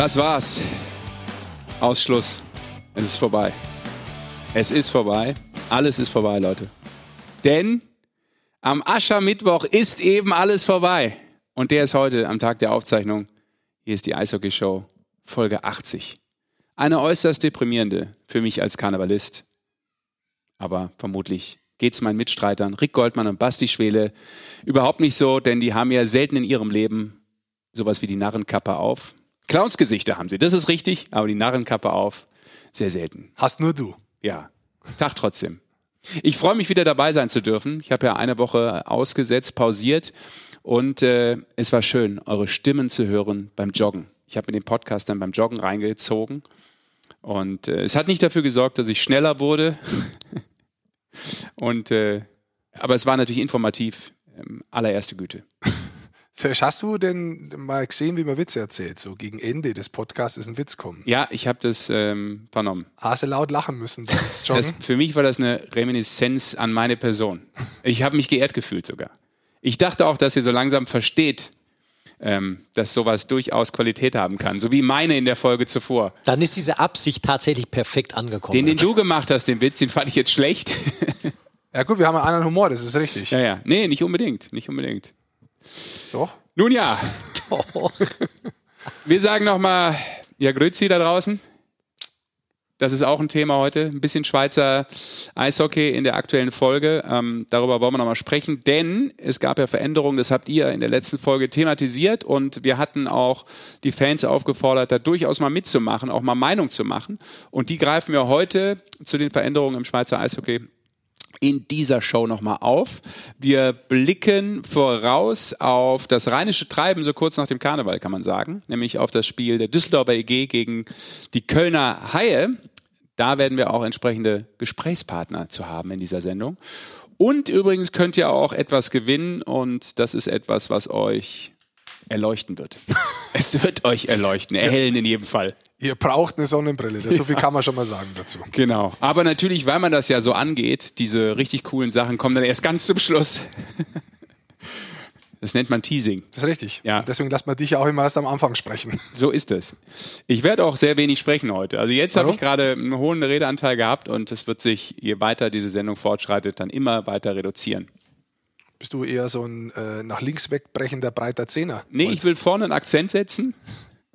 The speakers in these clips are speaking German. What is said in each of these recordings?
Das war's. Ausschluss. Es ist vorbei. Es ist vorbei. Alles ist vorbei, Leute. Denn am Aschermittwoch ist eben alles vorbei. Und der ist heute am Tag der Aufzeichnung. Hier ist die Eishockey Show, Folge 80. Eine äußerst deprimierende für mich als Karnevalist. Aber vermutlich geht es meinen Mitstreitern Rick Goldmann und Basti Schwele überhaupt nicht so, denn die haben ja selten in ihrem Leben sowas wie die Narrenkappe auf. Clownsgesichter haben sie, das ist richtig, aber die Narrenkappe auf, sehr selten. Hast nur du. Ja, Tag trotzdem. Ich freue mich wieder dabei sein zu dürfen. Ich habe ja eine Woche ausgesetzt, pausiert und äh, es war schön, eure Stimmen zu hören beim Joggen. Ich habe mir den Podcast dann beim Joggen reingezogen und äh, es hat nicht dafür gesorgt, dass ich schneller wurde. und äh, aber es war natürlich informativ, ähm, allererste Güte. Hast du denn mal gesehen, wie man Witze erzählt? So gegen Ende des Podcasts ist ein Witz kommen. Ja, ich habe das ähm, vernommen. Hast du laut lachen müssen? Das, für mich war das eine Reminiszenz an meine Person. Ich habe mich geehrt gefühlt sogar. Ich dachte auch, dass ihr so langsam versteht, ähm, dass sowas durchaus Qualität haben kann, so wie meine in der Folge zuvor. Dann ist diese Absicht tatsächlich perfekt angekommen. Den, den du gemacht hast, den Witz, den fand ich jetzt schlecht. ja gut, wir haben einen anderen Humor, das ist richtig. Ja, ja. Nee, nicht unbedingt, nicht unbedingt. Doch. Nun ja. Doch. Wir sagen nochmal, ja, Grüezi da draußen. Das ist auch ein Thema heute. Ein bisschen Schweizer Eishockey in der aktuellen Folge. Ähm, darüber wollen wir nochmal sprechen, denn es gab ja Veränderungen, das habt ihr in der letzten Folge thematisiert und wir hatten auch die Fans aufgefordert, da durchaus mal mitzumachen, auch mal Meinung zu machen. Und die greifen wir heute zu den Veränderungen im Schweizer Eishockey in dieser Show nochmal auf. Wir blicken voraus auf das rheinische Treiben, so kurz nach dem Karneval kann man sagen, nämlich auf das Spiel der Düsseldorfer EG gegen die Kölner Haie. Da werden wir auch entsprechende Gesprächspartner zu haben in dieser Sendung. Und übrigens könnt ihr auch etwas gewinnen und das ist etwas, was euch erleuchten wird. es wird euch erleuchten, erhellen in jedem Fall. Ihr braucht eine Sonnenbrille, das, so viel kann man schon mal sagen dazu. Genau. Aber natürlich, weil man das ja so angeht, diese richtig coolen Sachen kommen dann erst ganz zum Schluss. Das nennt man Teasing. Das ist richtig. Ja. Deswegen lässt man dich ja auch immer erst am Anfang sprechen. So ist es. Ich werde auch sehr wenig sprechen heute. Also jetzt habe ich gerade einen hohen Redeanteil gehabt und es wird sich, je weiter diese Sendung fortschreitet, dann immer weiter reduzieren. Bist du eher so ein äh, nach links wegbrechender breiter Zehner? Nee, und? ich will vorne einen Akzent setzen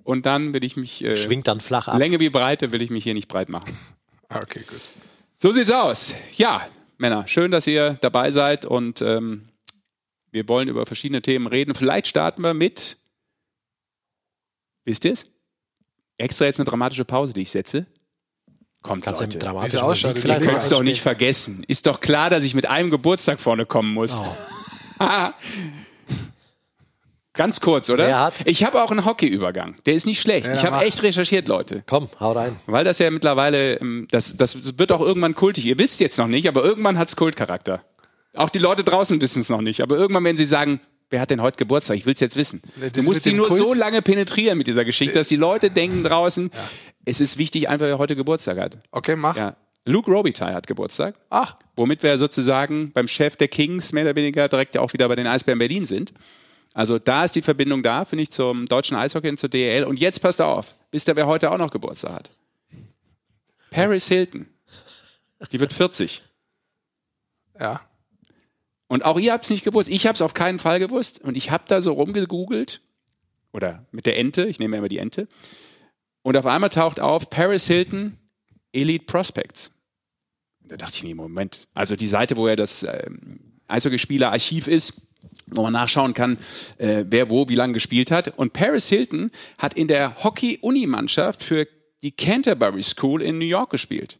und dann will ich mich. Äh, Schwingt dann flach ab. Länge wie Breite will ich mich hier nicht breit machen. Okay, gut. So sieht's aus. Ja, Männer, schön, dass ihr dabei seid und ähm, wir wollen über verschiedene Themen reden. Vielleicht starten wir mit. Wisst ihr es? Extra jetzt eine dramatische Pause, die ich setze. Kommt, Kannst Leute. du dramatische Musik vielleicht Ihr könnt es doch nicht vergessen. Ist doch klar, dass ich mit einem Geburtstag vorne kommen muss. Oh. Ganz kurz, oder? Ich habe auch einen Hockeyübergang. Der ist nicht schlecht. Ja, ich habe echt recherchiert, Leute. Komm, hau rein. Weil das ja mittlerweile, ähm, das, das wird auch irgendwann kultig. Ihr wisst jetzt noch nicht, aber irgendwann hat es Kultcharakter. Auch die Leute draußen wissen es noch nicht. Aber irgendwann werden sie sagen, wer hat denn heute Geburtstag? Ich will es jetzt wissen. Das du musst sie nur Kult? so lange penetrieren mit dieser Geschichte, dass die Leute denken draußen, ja. es ist wichtig, einfach wer heute Geburtstag hat. Okay, mach. Ja. Luke Robitaille hat Geburtstag. Ach. Womit wir sozusagen beim Chef der Kings mehr oder weniger direkt auch wieder bei den Eisbären Berlin sind. Also da ist die Verbindung da, finde ich, zum deutschen Eishockey und zur DEL. Und jetzt passt auf, wisst ihr, wer heute auch noch Geburtstag hat? Paris Hilton. Die wird 40. Ja. Und auch ihr habt es nicht gewusst. Ich habe es auf keinen Fall gewusst. Und ich habe da so rumgegoogelt. Oder mit der Ente. Ich nehme immer die Ente. Und auf einmal taucht auf Paris Hilton Elite Prospects. Da dachte ich mir, Moment. Also die Seite, wo ja das ähm, Eishockeyspieler-Archiv ist, wo man nachschauen kann, äh, wer wo wie lange gespielt hat. Und Paris Hilton hat in der Hockey-Uni-Mannschaft für die Canterbury School in New York gespielt.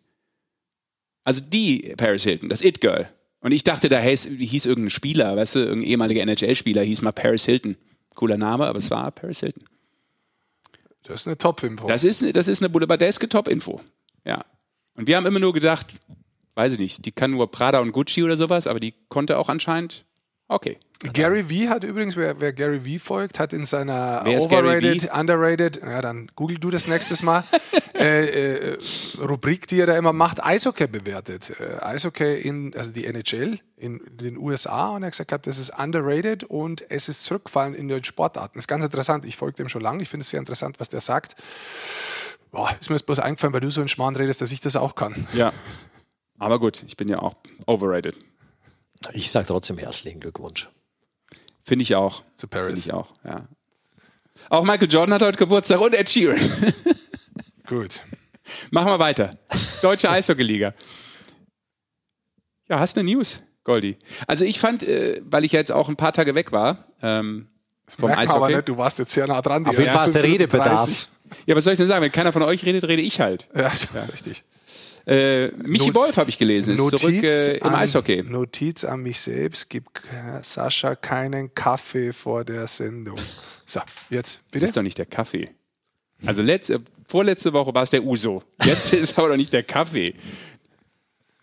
Also die Paris Hilton, das It-Girl. Und ich dachte, da hieß, hieß irgendein Spieler, weißt du, irgendein ehemaliger NHL-Spieler, hieß mal Paris Hilton. Cooler Name, aber es war Paris Hilton. Das ist eine Top-Info. Das ist, das ist eine boulevardeske Top-Info. Ja. Und wir haben immer nur gedacht, weiß ich nicht, die kann nur Prada und Gucci oder sowas, aber die konnte auch anscheinend Okay. Gary V hat übrigens, wer, wer Gary V folgt, hat in seiner Wer Overrated? Underrated, ja, dann google du das nächstes Mal, äh, äh, Rubrik, die er da immer macht, Eishockey bewertet. Äh, Eishockey in, also die NHL in den USA und er hat gesagt, das ist underrated und es ist zurückgefallen in den Sportarten. Das ist ganz interessant. Ich folge dem schon lange. Ich finde es sehr interessant, was der sagt. Boah, ist mir jetzt bloß eingefallen, weil du so einen Schmarrn redest, dass ich das auch kann. Ja. Aber gut, ich bin ja auch overrated. Ich sage trotzdem herzlichen Glückwunsch. Finde ich auch. Zu Finde Paris. ich auch, ja. Auch Michael Jordan hat heute Geburtstag und Ed Sheeran. Gut. Machen wir weiter. Deutsche Eishockey-Liga. Ja, hast du eine News, Goldi? Also ich fand, äh, weil ich ja jetzt auch ein paar Tage weg war, ähm, vom Merkt man aber Eishockey. nicht, du warst jetzt sehr nah dran. Auf jeden Fall ersten ist der 35. Redebedarf. Ja, was soll ich denn sagen? Wenn keiner von euch redet, rede ich halt. Ja, richtig. Äh, Michi Not- Wolf habe ich gelesen, ist zurück äh, im an, Eishockey. Notiz an mich selbst, gib äh, Sascha keinen Kaffee vor der Sendung. So, jetzt Das bitte. ist doch nicht der Kaffee. Also letzte, vorletzte Woche war es der Uso. Jetzt ist aber doch nicht der Kaffee.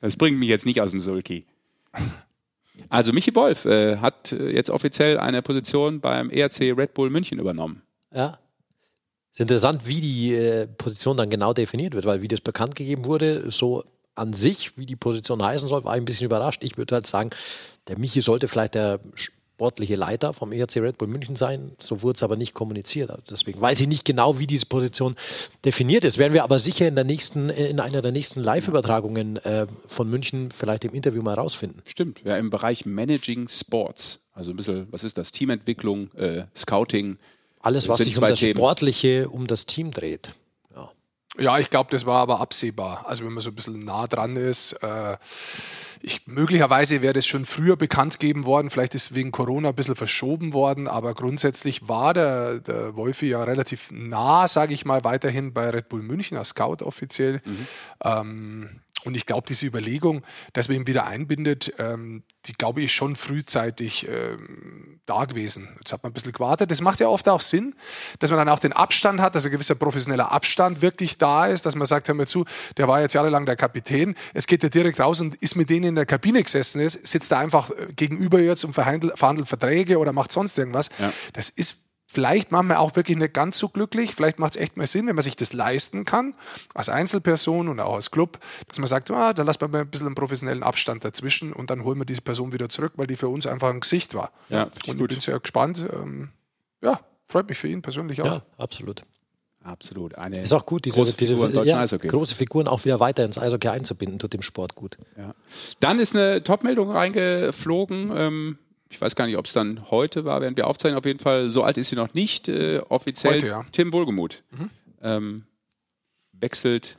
Das bringt mich jetzt nicht aus dem Sulki. Also Michi Wolf äh, hat äh, jetzt offiziell eine Position beim ERC Red Bull München übernommen. Ja. Es ist interessant, wie die äh, Position dann genau definiert wird, weil wie das bekannt gegeben wurde, so an sich, wie die Position heißen soll, war ich ein bisschen überrascht. Ich würde halt sagen, der Michi sollte vielleicht der sportliche Leiter vom ERC Red Bull München sein. So wurde es aber nicht kommuniziert. Also Deswegen weiß ich nicht genau, wie diese Position definiert ist. Werden wir aber sicher in der nächsten, in einer der nächsten Live-Übertragungen äh, von München vielleicht im Interview mal rausfinden. Stimmt, ja, im Bereich Managing Sports. Also ein bisschen, was ist das? Teamentwicklung, äh, Scouting. Alles, was sich um das Themen. Sportliche, um das Team dreht. Ja. Ja, ich glaube, das war aber absehbar. Also wenn man so ein bisschen nah dran ist. Äh, ich, möglicherweise wäre das schon früher bekannt gegeben worden. Vielleicht ist wegen Corona ein bisschen verschoben worden. Aber grundsätzlich war der, der Wolfi ja relativ nah, sage ich mal, weiterhin bei Red Bull München als Scout offiziell. Ähm, und ich glaube, diese Überlegung, dass man ihn wieder einbindet, ähm, die glaube ich schon frühzeitig ähm, da gewesen. Jetzt hat man ein bisschen gewartet. Das macht ja oft auch Sinn, dass man dann auch den Abstand hat, dass ein gewisser professioneller Abstand wirklich da ist, dass man sagt, hör mal zu, der war jetzt jahrelang der Kapitän, jetzt geht er direkt raus und ist mit denen in der Kabine gesessen ist, sitzt da einfach äh, gegenüber jetzt und verhandelt, verhandelt Verträge oder macht sonst irgendwas. Ja. Das ist vielleicht manchmal auch wirklich nicht ganz so glücklich. Vielleicht macht es echt mal Sinn, wenn man sich das leisten kann, als Einzelperson und auch als Club, dass man sagt, ah, dann lassen wir mal ein bisschen einen professionellen Abstand dazwischen und dann holen wir diese Person wieder zurück, weil die für uns einfach ein Gesicht war. Ja, ich und ich gut. bin sehr gespannt. Ähm, ja, freut mich für ihn persönlich auch. ja, absolut. Absolut. Eine Ist auch gut, diese, große diese Figur im deutschen ja, Eishockey. große Figuren auch wieder weiter ins Eishockey einzubinden, tut dem Sport gut. Ja. Dann ist eine Top-Meldung reingeflogen. Ähm, ich weiß gar nicht, ob es dann heute war, während wir aufzeichnen. Auf jeden Fall, so alt ist sie noch nicht. Äh, offiziell Heute, ja. Tim Wohlgemuth. Ähm, wechselt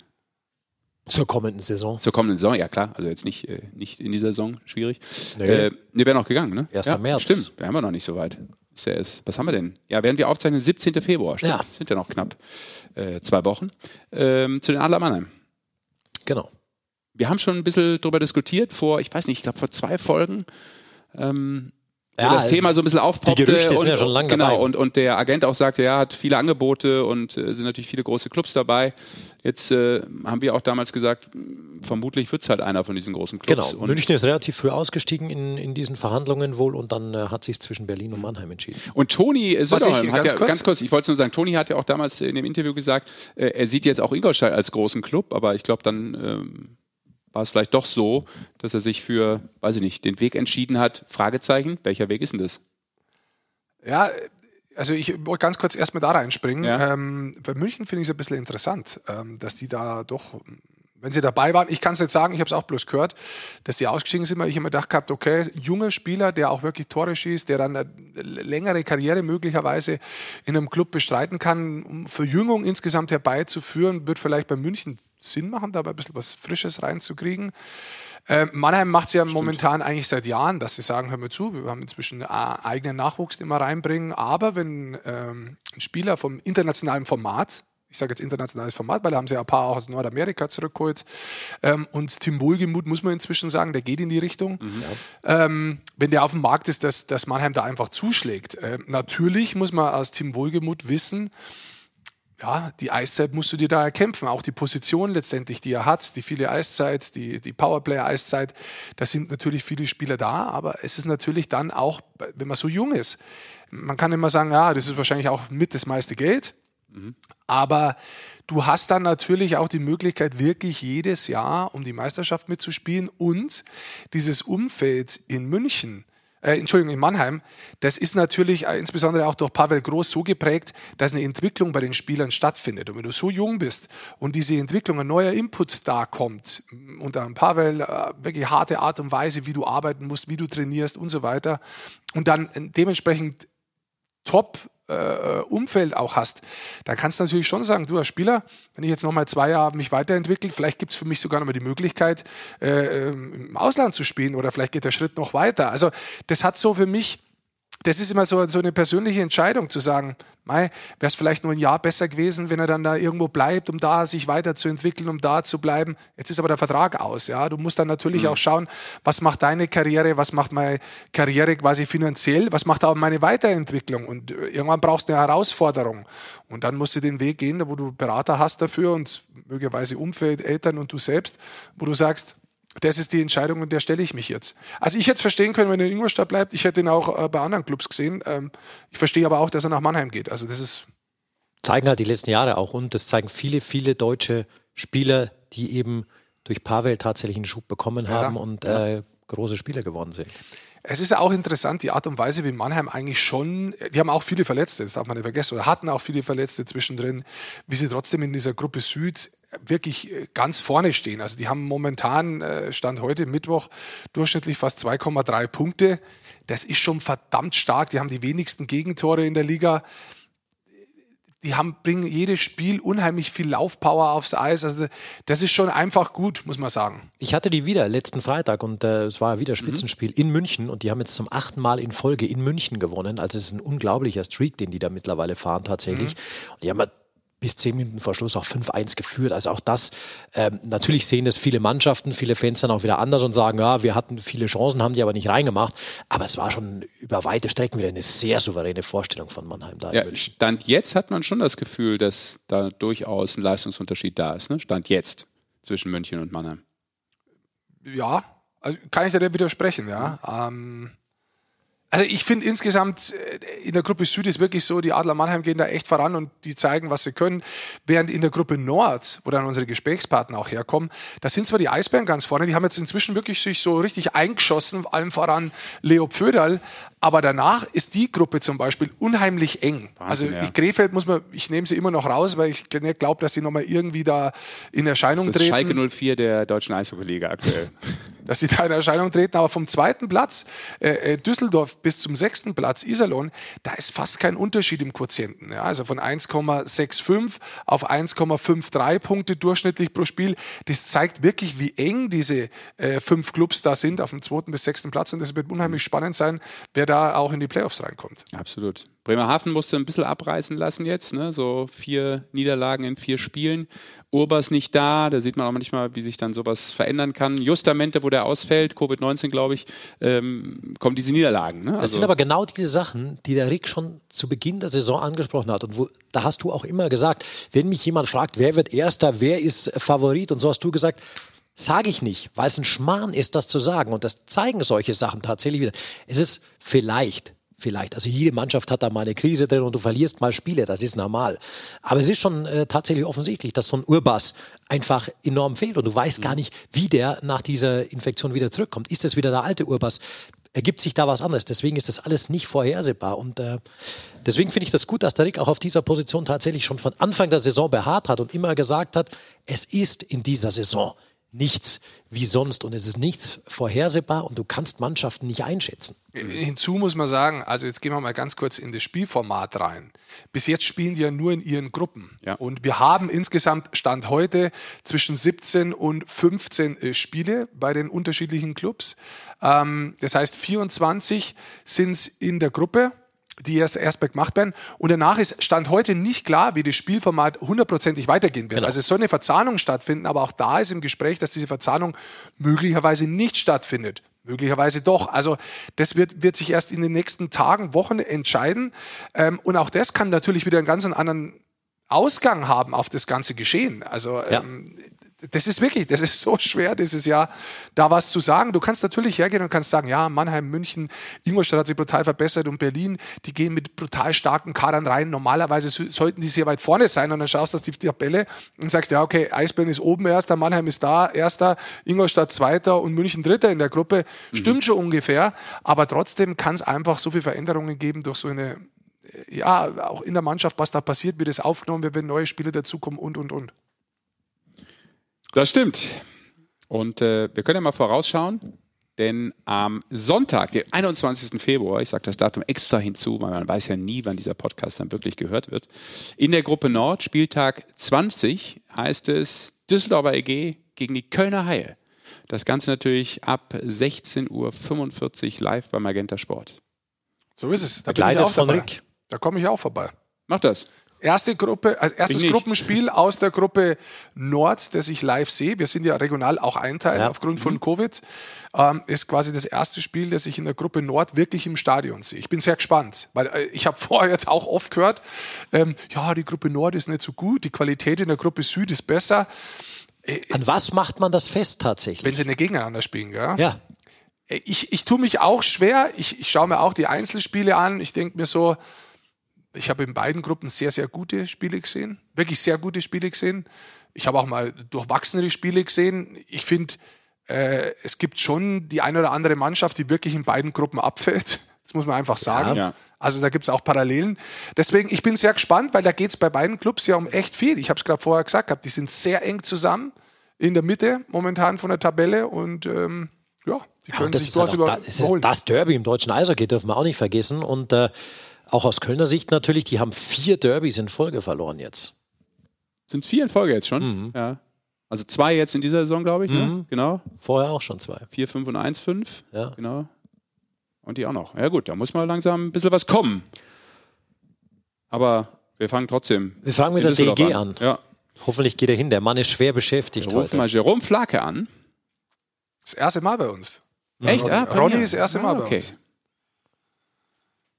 Zur kommenden Saison. zur kommenden Saison. Ja, klar. Also jetzt nicht, äh, nicht in dieser Saison. Schwierig. Nee. Äh, nee, wäre noch gegangen, ne? 1. ja, März. Stimmt. Wir haben wir noch nicht so weit. Ist ja erst, was haben wir denn? Ja, während wir aufzeichnen, 17. Februar. Stimmt. Ja. Sind ja noch knapp äh, zwei Wochen. Ähm, zu den Adler Mannheim. Genau. Wir haben schon ein bisschen drüber diskutiert vor, ich weiß nicht, ich glaube vor zwei Folgen, ähm, Ja, wo das Thema so ein bisschen aufpoppte. die Gerüchte sind und, ja schon lange Genau, dabei. und, und der Agent auch sagte, ja, hat viele Angebote und äh, sind natürlich viele große Clubs dabei. Jetzt äh, haben wir auch damals gesagt, vermutlich wird es halt einer von diesen großen Clubs. Genau. Und, München ist relativ früh ausgestiegen in, in diesen Verhandlungen wohl und dann äh, hat sich zwischen Berlin und Mannheim entschieden. und Toni äh, Söderholm ich- hat ganz ja, kurz- ganz kurz, ich wollte nur sagen, Toni hat ja auch damals in dem Interview gesagt, äh, er sieht jetzt auch Ingolstadt als großen Club, aber ich glaube, dann ähm, war es vielleicht doch so, dass er sich für, weiß ich nicht, den Weg entschieden hat. Fragezeichen, welcher Weg ist denn das? Ja, also ich wollte ganz kurz erstmal da reinspringen. Ja. Ähm, bei München finde ich es ein bisschen interessant, ähm, dass die da doch, wenn sie dabei waren, ich kann es nicht sagen, ich habe es auch bloß gehört, dass die ausgestiegen sind, weil ich immer gedacht gehabt, okay, junger Spieler, der auch wirklich Tore schießt, der dann eine längere Karriere möglicherweise in einem Club bestreiten kann, um Verjüngung insgesamt herbeizuführen, wird vielleicht bei München Sinn machen, da ein bisschen was Frisches reinzukriegen. Ähm, Mannheim macht es ja momentan eigentlich seit Jahren, dass sie sagen, hör mir zu, wir haben inzwischen äh, eigenen Nachwuchs, den wir reinbringen, aber wenn ähm, ein Spieler vom internationalen Format, ich sage jetzt internationales Format, weil da haben sie ja ein paar auch aus Nordamerika zurückgeholt, ähm, und Tim Wohlgemuth, muss man inzwischen sagen, der geht in die Richtung, ähm, wenn der auf dem Markt ist, dass, dass Mannheim da einfach zuschlägt. Ähm, natürlich muss man aus Tim Wohlgemuth wissen, ja, die Eiszeit musst du dir da erkämpfen. Auch die Position letztendlich, die er hat, die viele Eiszeit, die, die Powerplay-Eiszeit, da sind natürlich viele Spieler da, aber es ist natürlich dann auch, wenn man so jung ist, man kann immer sagen, ja, das ist wahrscheinlich auch mit das meiste Geld, mhm. aber du hast dann natürlich auch die Möglichkeit, wirklich jedes Jahr um die Meisterschaft mitzuspielen und dieses Umfeld in München, äh, Entschuldigung, in Mannheim, das ist natürlich äh, insbesondere auch durch Pavel Groß so geprägt, dass eine Entwicklung bei den Spielern stattfindet. Und wenn du so jung bist und diese Entwicklung, ein neuer Input da kommt, unter Pavel, äh, wirklich harte Art und Weise, wie du arbeiten musst, wie du trainierst und so weiter, und dann dementsprechend top äh, Umfeld auch hast, dann kannst du natürlich schon sagen, du als Spieler, wenn ich jetzt nochmal zwei Jahre mich weiterentwickle, vielleicht gibt es für mich sogar nochmal die Möglichkeit, äh, im Ausland zu spielen oder vielleicht geht der Schritt noch weiter. Also das hat so für mich das ist immer so, so eine persönliche Entscheidung zu sagen, wäre es vielleicht nur ein Jahr besser gewesen, wenn er dann da irgendwo bleibt, um da sich weiterzuentwickeln, um da zu bleiben. Jetzt ist aber der Vertrag aus. Ja, du musst dann natürlich mhm. auch schauen, was macht deine Karriere, was macht meine Karriere quasi finanziell, was macht aber meine Weiterentwicklung. Und äh, irgendwann brauchst du eine Herausforderung. Und dann musst du den Weg gehen, wo du Berater hast dafür und möglicherweise Umfeld, Eltern und du selbst, wo du sagst, das ist die Entscheidung und der stelle ich mich jetzt. Also ich hätte es verstehen können, wenn er in Ingolstadt bleibt. Ich hätte ihn auch äh, bei anderen Clubs gesehen. Ähm, ich verstehe aber auch, dass er nach Mannheim geht. Also das ist zeigen halt die letzten Jahre auch und das zeigen viele, viele deutsche Spieler, die eben durch Pavel tatsächlich einen Schub bekommen haben ja, und äh, große Spieler geworden sind. Es ist ja auch interessant, die Art und Weise, wie Mannheim eigentlich schon, die haben auch viele Verletzte, das darf man nicht vergessen, oder hatten auch viele Verletzte zwischendrin, wie sie trotzdem in dieser Gruppe Süd wirklich äh, ganz vorne stehen. Also die haben momentan, äh, Stand heute Mittwoch, durchschnittlich fast 2,3 Punkte. Das ist schon verdammt stark. Die haben die wenigsten Gegentore in der Liga. Die haben, bringen jedes Spiel unheimlich viel Laufpower aufs Eis. Also das ist schon einfach gut, muss man sagen. Ich hatte die wieder letzten Freitag und äh, es war wieder Spitzenspiel mhm. in München und die haben jetzt zum achten Mal in Folge in München gewonnen. Also es ist ein unglaublicher Streak, den die da mittlerweile fahren tatsächlich. Mhm. Und die haben bis zehn Minuten vor Schluss auch 5-1 geführt. Also auch das, ähm, natürlich sehen das viele Mannschaften, viele Fans dann auch wieder anders und sagen, ja, wir hatten viele Chancen, haben die aber nicht reingemacht. Aber es war schon über weite Strecken wieder eine sehr souveräne Vorstellung von Mannheim da. Ja, Stand jetzt hat man schon das Gefühl, dass da durchaus ein Leistungsunterschied da ist. Ne? Stand jetzt zwischen München und Mannheim. Ja, also kann ich da widersprechen, ja. Mhm. Ähm also ich finde insgesamt äh, in der Gruppe Süd ist wirklich so, die Adler Mannheim gehen da echt voran und die zeigen, was sie können. Während in der Gruppe Nord, wo dann unsere Gesprächspartner auch herkommen, da sind zwar die Eisbären ganz vorne, die haben jetzt inzwischen wirklich sich so richtig eingeschossen, allem voran Leo Pföderl, aber danach ist die Gruppe zum Beispiel unheimlich eng. Wahnsinn, also ja. Krefeld muss man, ich nehme sie immer noch raus, weil ich nicht glaube, dass sie nochmal irgendwie da in Erscheinung das ist treten. Schalke 04 der deutschen Eishockey-Liga aktuell. dass sie da in Erscheinung treten, aber vom zweiten Platz äh, äh Düsseldorf bis zum sechsten Platz Iserlohn, da ist fast kein Unterschied im Quotienten. Ja? Also von 1,65 auf 1,53 Punkte durchschnittlich pro Spiel. Das zeigt wirklich, wie eng diese äh, fünf Clubs da sind auf dem zweiten bis sechsten Platz und es wird unheimlich spannend sein, wer da da auch in die Playoffs reinkommt. Absolut. Bremerhaven musste ein bisschen abreißen lassen jetzt, ne? so vier Niederlagen in vier Spielen. Urbas nicht da, da sieht man auch manchmal, wie sich dann sowas verändern kann. Justamente, wo der ausfällt, Covid-19, glaube ich, ähm, kommen diese Niederlagen. Ne? Das also sind aber genau diese Sachen, die der Rick schon zu Beginn der Saison angesprochen hat. Und wo, da hast du auch immer gesagt, wenn mich jemand fragt, wer wird Erster, wer ist Favorit, und so hast du gesagt, Sage ich nicht, weil es ein Schmarrn ist, das zu sagen. Und das zeigen solche Sachen tatsächlich wieder. Es ist vielleicht, vielleicht, also jede Mannschaft hat da mal eine Krise drin und du verlierst mal Spiele, das ist normal. Aber es ist schon äh, tatsächlich offensichtlich, dass so ein Urbass einfach enorm fehlt und du weißt gar nicht, wie der nach dieser Infektion wieder zurückkommt. Ist das wieder der alte Urbass? Ergibt sich da was anderes? Deswegen ist das alles nicht vorhersehbar und äh, deswegen finde ich das gut, dass der Rick auch auf dieser Position tatsächlich schon von Anfang der Saison beharrt hat und immer gesagt hat, es ist in dieser Saison nichts wie sonst und es ist nichts vorhersehbar und du kannst Mannschaften nicht einschätzen. Hinzu muss man sagen, also jetzt gehen wir mal ganz kurz in das Spielformat rein. Bis jetzt spielen die ja nur in ihren Gruppen. Ja. Und wir haben insgesamt Stand heute zwischen 17 und 15 äh, Spiele bei den unterschiedlichen Clubs. Ähm, das heißt, 24 sind es in der Gruppe die erst, erst gemacht werden. Und danach ist Stand heute nicht klar, wie das Spielformat hundertprozentig weitergehen wird. Genau. Also es soll eine Verzahnung stattfinden, aber auch da ist im Gespräch, dass diese Verzahnung möglicherweise nicht stattfindet. Möglicherweise doch. Also das wird, wird sich erst in den nächsten Tagen, Wochen entscheiden. Ähm, und auch das kann natürlich wieder einen ganz anderen Ausgang haben auf das ganze Geschehen. Also Ja. ähm, das ist wirklich, das ist so schwer dieses Jahr, da was zu sagen. Du kannst natürlich hergehen und kannst sagen, ja, Mannheim, München, Ingolstadt hat sich brutal verbessert und Berlin, die gehen mit brutal starken Kadern rein. Normalerweise so- sollten die sehr weit vorne sein und dann schaust du auf die Tabelle und sagst, ja, okay, Eisbären ist oben erster, Mannheim ist da erster, Ingolstadt zweiter und München dritter in der Gruppe. Stimmt schon ungefähr, aber trotzdem kann es einfach so viele Veränderungen geben durch so eine, ja, auch in der Mannschaft, was da passiert, wie das aufgenommen wird, wenn neue Spieler dazukommen und, und, und. Das stimmt. Und äh, wir können ja mal vorausschauen, denn am Sonntag, den 21. Februar, ich sage das Datum extra hinzu, weil man weiß ja nie, wann dieser Podcast dann wirklich gehört wird, in der Gruppe Nord, Spieltag 20, heißt es Düsseldorfer EG gegen die Kölner Haie. Das Ganze natürlich ab 16.45 Uhr live bei Magenta Sport. So ist es. Da Begleitet von dabei. Rick. Da komme ich auch vorbei. Mach das. Erste Gruppe, als erstes. Gruppenspiel aus der Gruppe Nord, das ich live sehe. Wir sind ja regional auch einteilen Ja. aufgrund von Covid. Ähm, ist quasi das erste Spiel, das ich in der Gruppe Nord wirklich im Stadion sehe. Ich bin sehr gespannt, weil äh, ich habe vorher jetzt auch oft gehört, ähm, ja, die Gruppe Nord ist nicht so gut, die Qualität in der Gruppe Süd ist besser, An was macht man das fest tatsächlich? wenn sie nicht gegeneinander spielen. Gell? Ja, ich, ich tue mich auch schwer. Ich, ich schaue mir auch die Einzelspiele an. Ich denke mir so, ich habe in beiden Gruppen sehr, sehr gute Spiele gesehen. Wirklich sehr gute Spiele gesehen. Ich habe auch mal durchwachsenere Spiele gesehen. Ich finde, äh, es gibt schon die eine oder andere Mannschaft, die wirklich in beiden Gruppen abfällt. Das muss man einfach sagen. Ja. Also da gibt es auch Parallelen. Deswegen, ich bin sehr gespannt, weil da geht es bei beiden Clubs ja um echt viel. Ich habe es gerade vorher gesagt, gehabt, die sind sehr eng zusammen in der Mitte momentan von der Tabelle und ähm, ja, die Ja, können das sich durchaus halt über da, ist das Derby im deutschen Eishockey, dürfen wir auch nicht vergessen. Und äh, auch aus Kölner Sicht natürlich, die haben vier Derbys in Folge verloren jetzt. Sind vier in Folge jetzt schon? Ja. Also zwei jetzt in dieser Saison, glaube ich. Ne? Mhm. Genau. Vorher auch schon zwei. 4, 5 und 1, 5. Ja. Genau. Und die auch noch. Ja gut, da muss mal langsam ein bisschen was kommen. Aber wir fangen trotzdem. Wir fangen mit der DEG an. Ja. Hoffentlich geht er hin. Der Mann ist schwer beschäftigt Wir rufen heute. mal Jerome Flake an. Das erste Mal bei uns. Echt? Ronny, Ah, Ronny Premiere. ist das erste Ah, Mal bei okay. uns.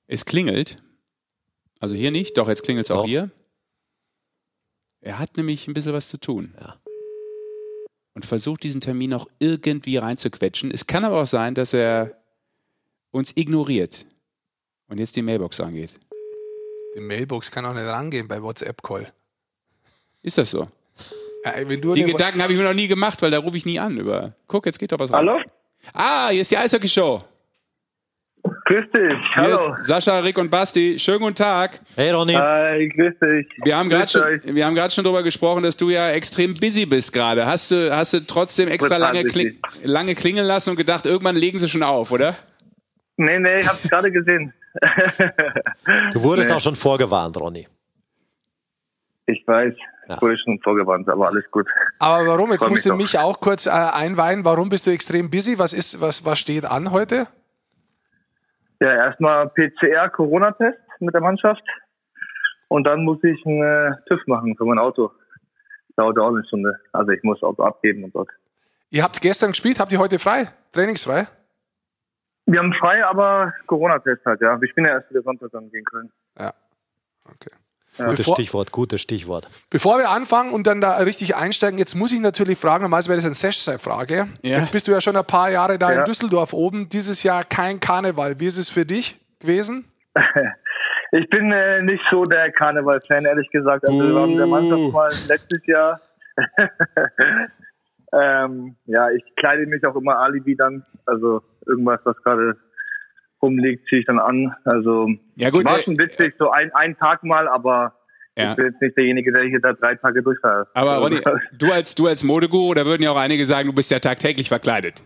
Es klingelt. Also hier nicht, doch, jetzt klingelt es auch hier. Er hat nämlich ein bisschen was zu tun. Ja. Und versucht, diesen Termin noch irgendwie reinzuquetschen. Es kann aber auch sein, dass er uns ignoriert und jetzt die Mailbox angeht. Die Mailbox kann auch nicht rangehen bei WhatsApp-Call. Ist das so? Ja, wenn du Die Gedanken habe ich mir noch nie gemacht, weil da rufe ich nie an. Über. Guck, jetzt geht doch was rein. Hallo? Ah, hier ist die Eishockey-Show. Grüß dich. Hallo. Sascha, Rick und Basti. Schönen guten Tag. Hey Ronny, Hi, grüß dich. Wir haben gerade schon, wir haben gerade schon darüber gesprochen, dass du ja extrem busy bist gerade. Hast du, hast du trotzdem extra lange, kling, lange klingeln lassen und gedacht, irgendwann legen sie schon auf, oder? Nee, nee, ich hab's gerade gesehen. du wurdest nee. auch schon vorgewarnt, Ronny. Ich weiß, Ja. wurde schon vorgewarnt, aber alles gut. Aber warum? Jetzt musst du mich auch kurz äh, einweihen. Warum bist du extrem busy? Was, ist, was, was steht an heute? Ja, erstmal PCR, Corona-Test mit der Mannschaft. Und dann muss ich einen äh, TÜV machen für mein Auto. Dauert auch eine Stunde. Also ich muss Auto abgeben und dort. Ihr habt gestern gespielt, habt ihr heute frei? Trainingsfrei? Wir haben frei, aber Corona-Test halt, ja. Ich bin ja erst wieder Sonntag dann gehen können. Ja. Okay. Gutes Bevor, Stichwort, gutes Stichwort. bevor wir anfangen und dann da richtig einsteigen, jetzt muss ich natürlich fragen, normalerweise wäre das eine Sechs-Frage. Ja. Jetzt bist du ja schon ein paar Jahre da in Ja. Düsseldorf oben. Dieses Jahr kein Karneval. Wie ist es für dich gewesen? Ich bin äh, nicht so der Karneval-Fan, ehrlich gesagt. Also wir waren der Mannschaft mal letztes Jahr. ähm, ja, ich kleide mich auch immer Alibi dann. Also irgendwas, was gerade rumliegt, ziehe ich dann an. Also Ja, gut, war äh, schon witzig, so ein, ein Tag mal, aber Ja. ich bin jetzt nicht derjenige, der hier da drei Tage durchfährt. Aber Also, Ronny, du als, du als Modeguru, da würden ja auch einige sagen, du bist ja tagtäglich verkleidet.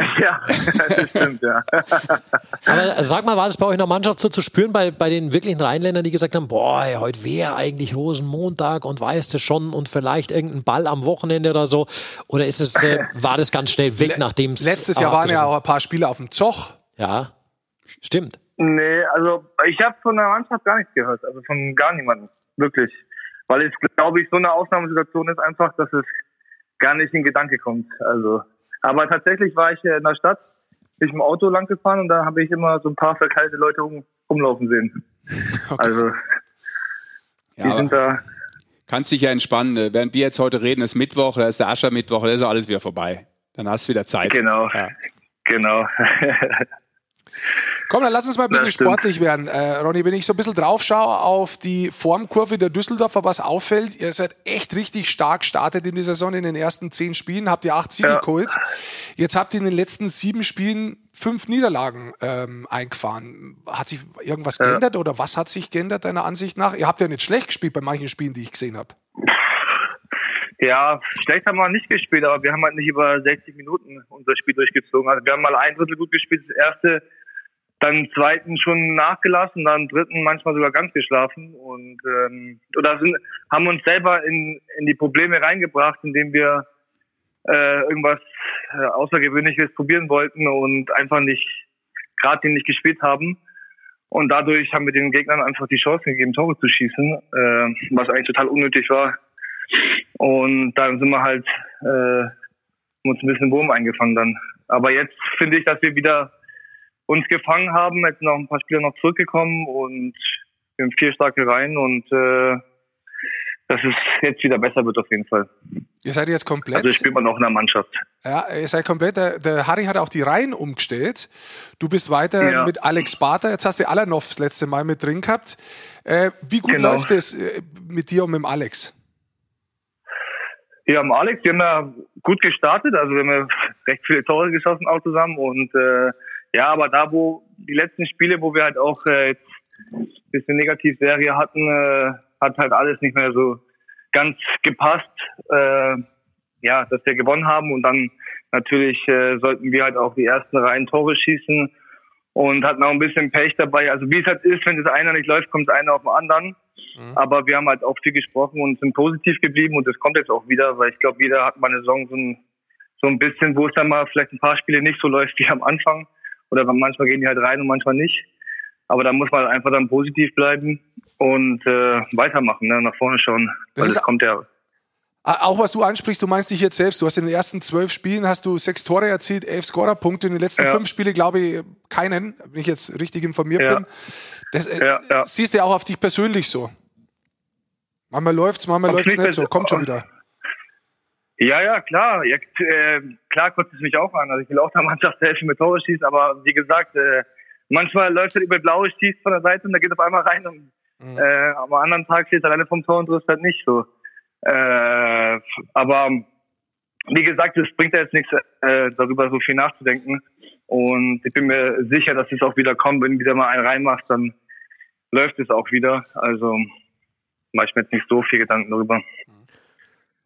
ja, das stimmt, ja. Aber äh, sag mal, war das bei euch in der Mannschaft so zu spüren, bei, bei den wirklichen Rheinländern, die gesagt haben, boah, ey, heute wäre eigentlich Rosenmontag und weißt du schon und vielleicht irgendein Ball am Wochenende oder so? Oder ist es, äh, war das ganz schnell weg, nachdem es... Letztes Jahr waren ja auch ein paar Spieler auf dem Zoch. Ja, stimmt. Nee, also ich habe von der Mannschaft gar nichts gehört, also von gar niemandem, wirklich. Weil es, glaube ich, so eine Ausnahmesituation ist einfach, dass es gar nicht in Gedanke kommt. Also, aber tatsächlich war ich in der Stadt, bin ich im Auto lang gefahren und da habe ich immer so ein paar verkleidete Leute rum, rumlaufen sehen. Also Ja, die sind da. Kannst dich ja entspannen. Während wir jetzt heute reden, ist Mittwoch, da ist der Aschermittwoch, da ist alles wieder vorbei. Dann hast du wieder Zeit. Genau. Ja. Genau. Komm, dann lass uns mal ein bisschen sportlich werden. Äh, Ronny, wenn ich so ein bisschen drauf schaue auf die Formkurve der Düsseldorfer, was auffällt, ihr seid echt richtig stark gestartet in die Saison. In den ersten zehn Spielen habt ihr acht Siege ja. geholt. Jetzt habt ihr in den letzten sieben Spielen fünf Niederlagen ähm, eingefahren. Hat sich irgendwas ja. geändert oder was hat sich geändert, deiner Ansicht nach? Ihr habt ja nicht schlecht gespielt bei manchen Spielen, die ich gesehen habe. Ja, schlecht haben wir nicht gespielt, aber wir haben halt nicht über 60 Minuten unser Spiel durchgezogen. Also wir haben mal ein Drittel gut gespielt, das erste dann zweiten schon nachgelassen, dann dritten manchmal sogar ganz geschlafen und ähm, oder sind, haben uns selber in, in die Probleme reingebracht, indem wir äh, irgendwas äh, Außergewöhnliches probieren wollten und einfach nicht gerade nicht gespielt haben. Und dadurch haben wir den Gegnern einfach die Chance gegeben, Tore zu schießen, äh, was eigentlich total unnötig war. Und dann sind wir halt äh, uns ein bisschen Wurm eingefangen dann. Aber jetzt finde ich, dass wir wieder uns gefangen haben. Jetzt noch ein paar Spieler noch zurückgekommen und wir haben vier starke Reihen und äh, dass es jetzt wieder besser wird auf jeden Fall. Ihr seid jetzt komplett. Also spielt man auch in der Mannschaft. Ja, ihr seid komplett. Der, der Harry hat auch die Reihen umgestellt. Du bist weiter ja. mit Alex Barter. Jetzt hast du Alanov das letzte Mal mit drin gehabt. Äh, wie gut genau. läuft es äh, mit dir und mit dem Alex? Ja, mit Alex, wir haben ja gut gestartet. Also wir haben ja recht viele Tore geschossen auch zusammen und äh, ja, aber da, wo die letzten Spiele, wo wir halt auch äh, jetzt ein bisschen Negativserie hatten, äh, hat halt alles nicht mehr so ganz gepasst. Äh, ja, dass wir gewonnen haben und dann natürlich äh, sollten wir halt auch die ersten Reihen Tore schießen und hatten auch ein bisschen Pech dabei. Also wie es halt ist, wenn das einer nicht läuft, kommt einer auf den anderen. Mhm. Aber wir haben halt auch viel gesprochen und sind positiv geblieben und das kommt jetzt auch wieder, weil ich glaube, jeder hat mal eine Saison so ein, so ein bisschen, wo es dann mal vielleicht ein paar Spiele nicht so läuft wie am Anfang. Oder manchmal gehen die halt rein und manchmal nicht. Aber da muss man einfach dann positiv bleiben und äh, weitermachen, ne? nach vorne schauen. Das weil es kommt ja. Auch was du ansprichst, du meinst dich jetzt selbst. Du hast in den ersten zwölf Spielen hast du sechs Tore erzielt, elf Scorerpunkte. In den letzten ja. fünf Spielen glaube ich keinen, wenn ich jetzt richtig informiert ja. bin. Das äh, ja, siehst du ja auch auf dich persönlich so. Manchmal läuft's, manchmal läuft's nicht so. Kommt schon wieder. Ja, ja, klar. Ja, äh, klar kotzt es mich auch an. Also ich will auch der Mannschaft helfen mit Tore schießen, aber wie gesagt, äh, manchmal läuft er über blaue schießt von der Seite und da geht auf einmal rein und mhm. äh, am anderen Tag steht er alleine vom Tor und trifft halt nicht so. Äh, aber wie gesagt, es bringt ja jetzt nichts, äh, darüber so viel nachzudenken. Und ich bin mir sicher, dass es auch wieder kommt. Wenn du wieder mal einen reinmachst, dann läuft es auch wieder. Also mache ich mir jetzt nicht so viel Gedanken darüber. Mhm.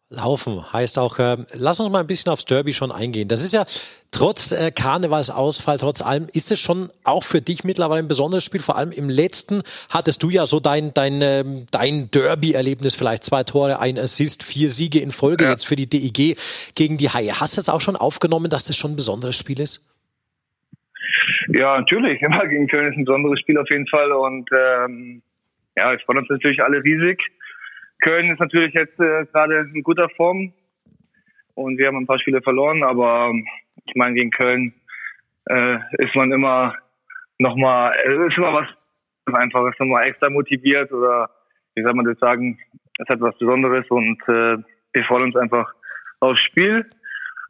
Laufen heißt auch, äh, lass uns mal ein bisschen aufs Derby schon eingehen. Das ist ja trotz äh, Karnevalsausfall, trotz allem, ist es schon auch für dich mittlerweile ein besonderes Spiel. Vor allem im letzten hattest du ja so dein, dein, ähm, dein Derby-Erlebnis, vielleicht zwei Tore, ein Assist, vier Siege in Folge ja. jetzt für die DEG gegen die Haie. Hast du es auch schon aufgenommen, dass das schon ein besonderes Spiel ist? Ja, natürlich. Immer gegen Köln ist ein besonderes Spiel auf jeden Fall und ähm, ja, ich freue uns natürlich alle riesig. Köln ist natürlich jetzt äh, gerade in guter Form und wir haben ein paar Spiele verloren, aber ich meine, gegen Köln äh, ist man immer nochmal, äh, ist immer was Einfaches, nochmal extra motiviert oder wie soll man das sagen, es hat was Besonderes und äh, wir freuen uns einfach aufs Spiel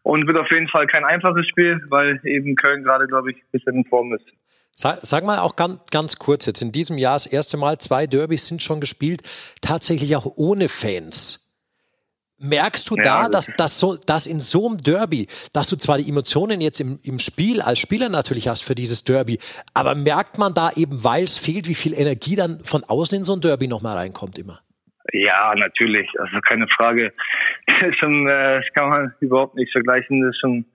und wird auf jeden Fall kein einfaches Spiel, weil eben Köln gerade, glaube ich, ein bisschen in Form ist. Sag, sag, mal auch ganz, ganz kurz jetzt, in diesem Jahr das erste Mal, zwei Derbys sind schon gespielt, tatsächlich auch ohne Fans. Merkst du ja, da, dass, dass, so, dass in so einem Derby, dass du zwar die Emotionen jetzt im, im Spiel als Spieler natürlich hast für dieses Derby, aber merkt man da eben, weil es fehlt, wie viel Energie dann von außen in so ein Derby nochmal reinkommt immer? Ja, natürlich, also keine Frage. Das, schon, äh, das kann man überhaupt nicht vergleichen. Das ist schon,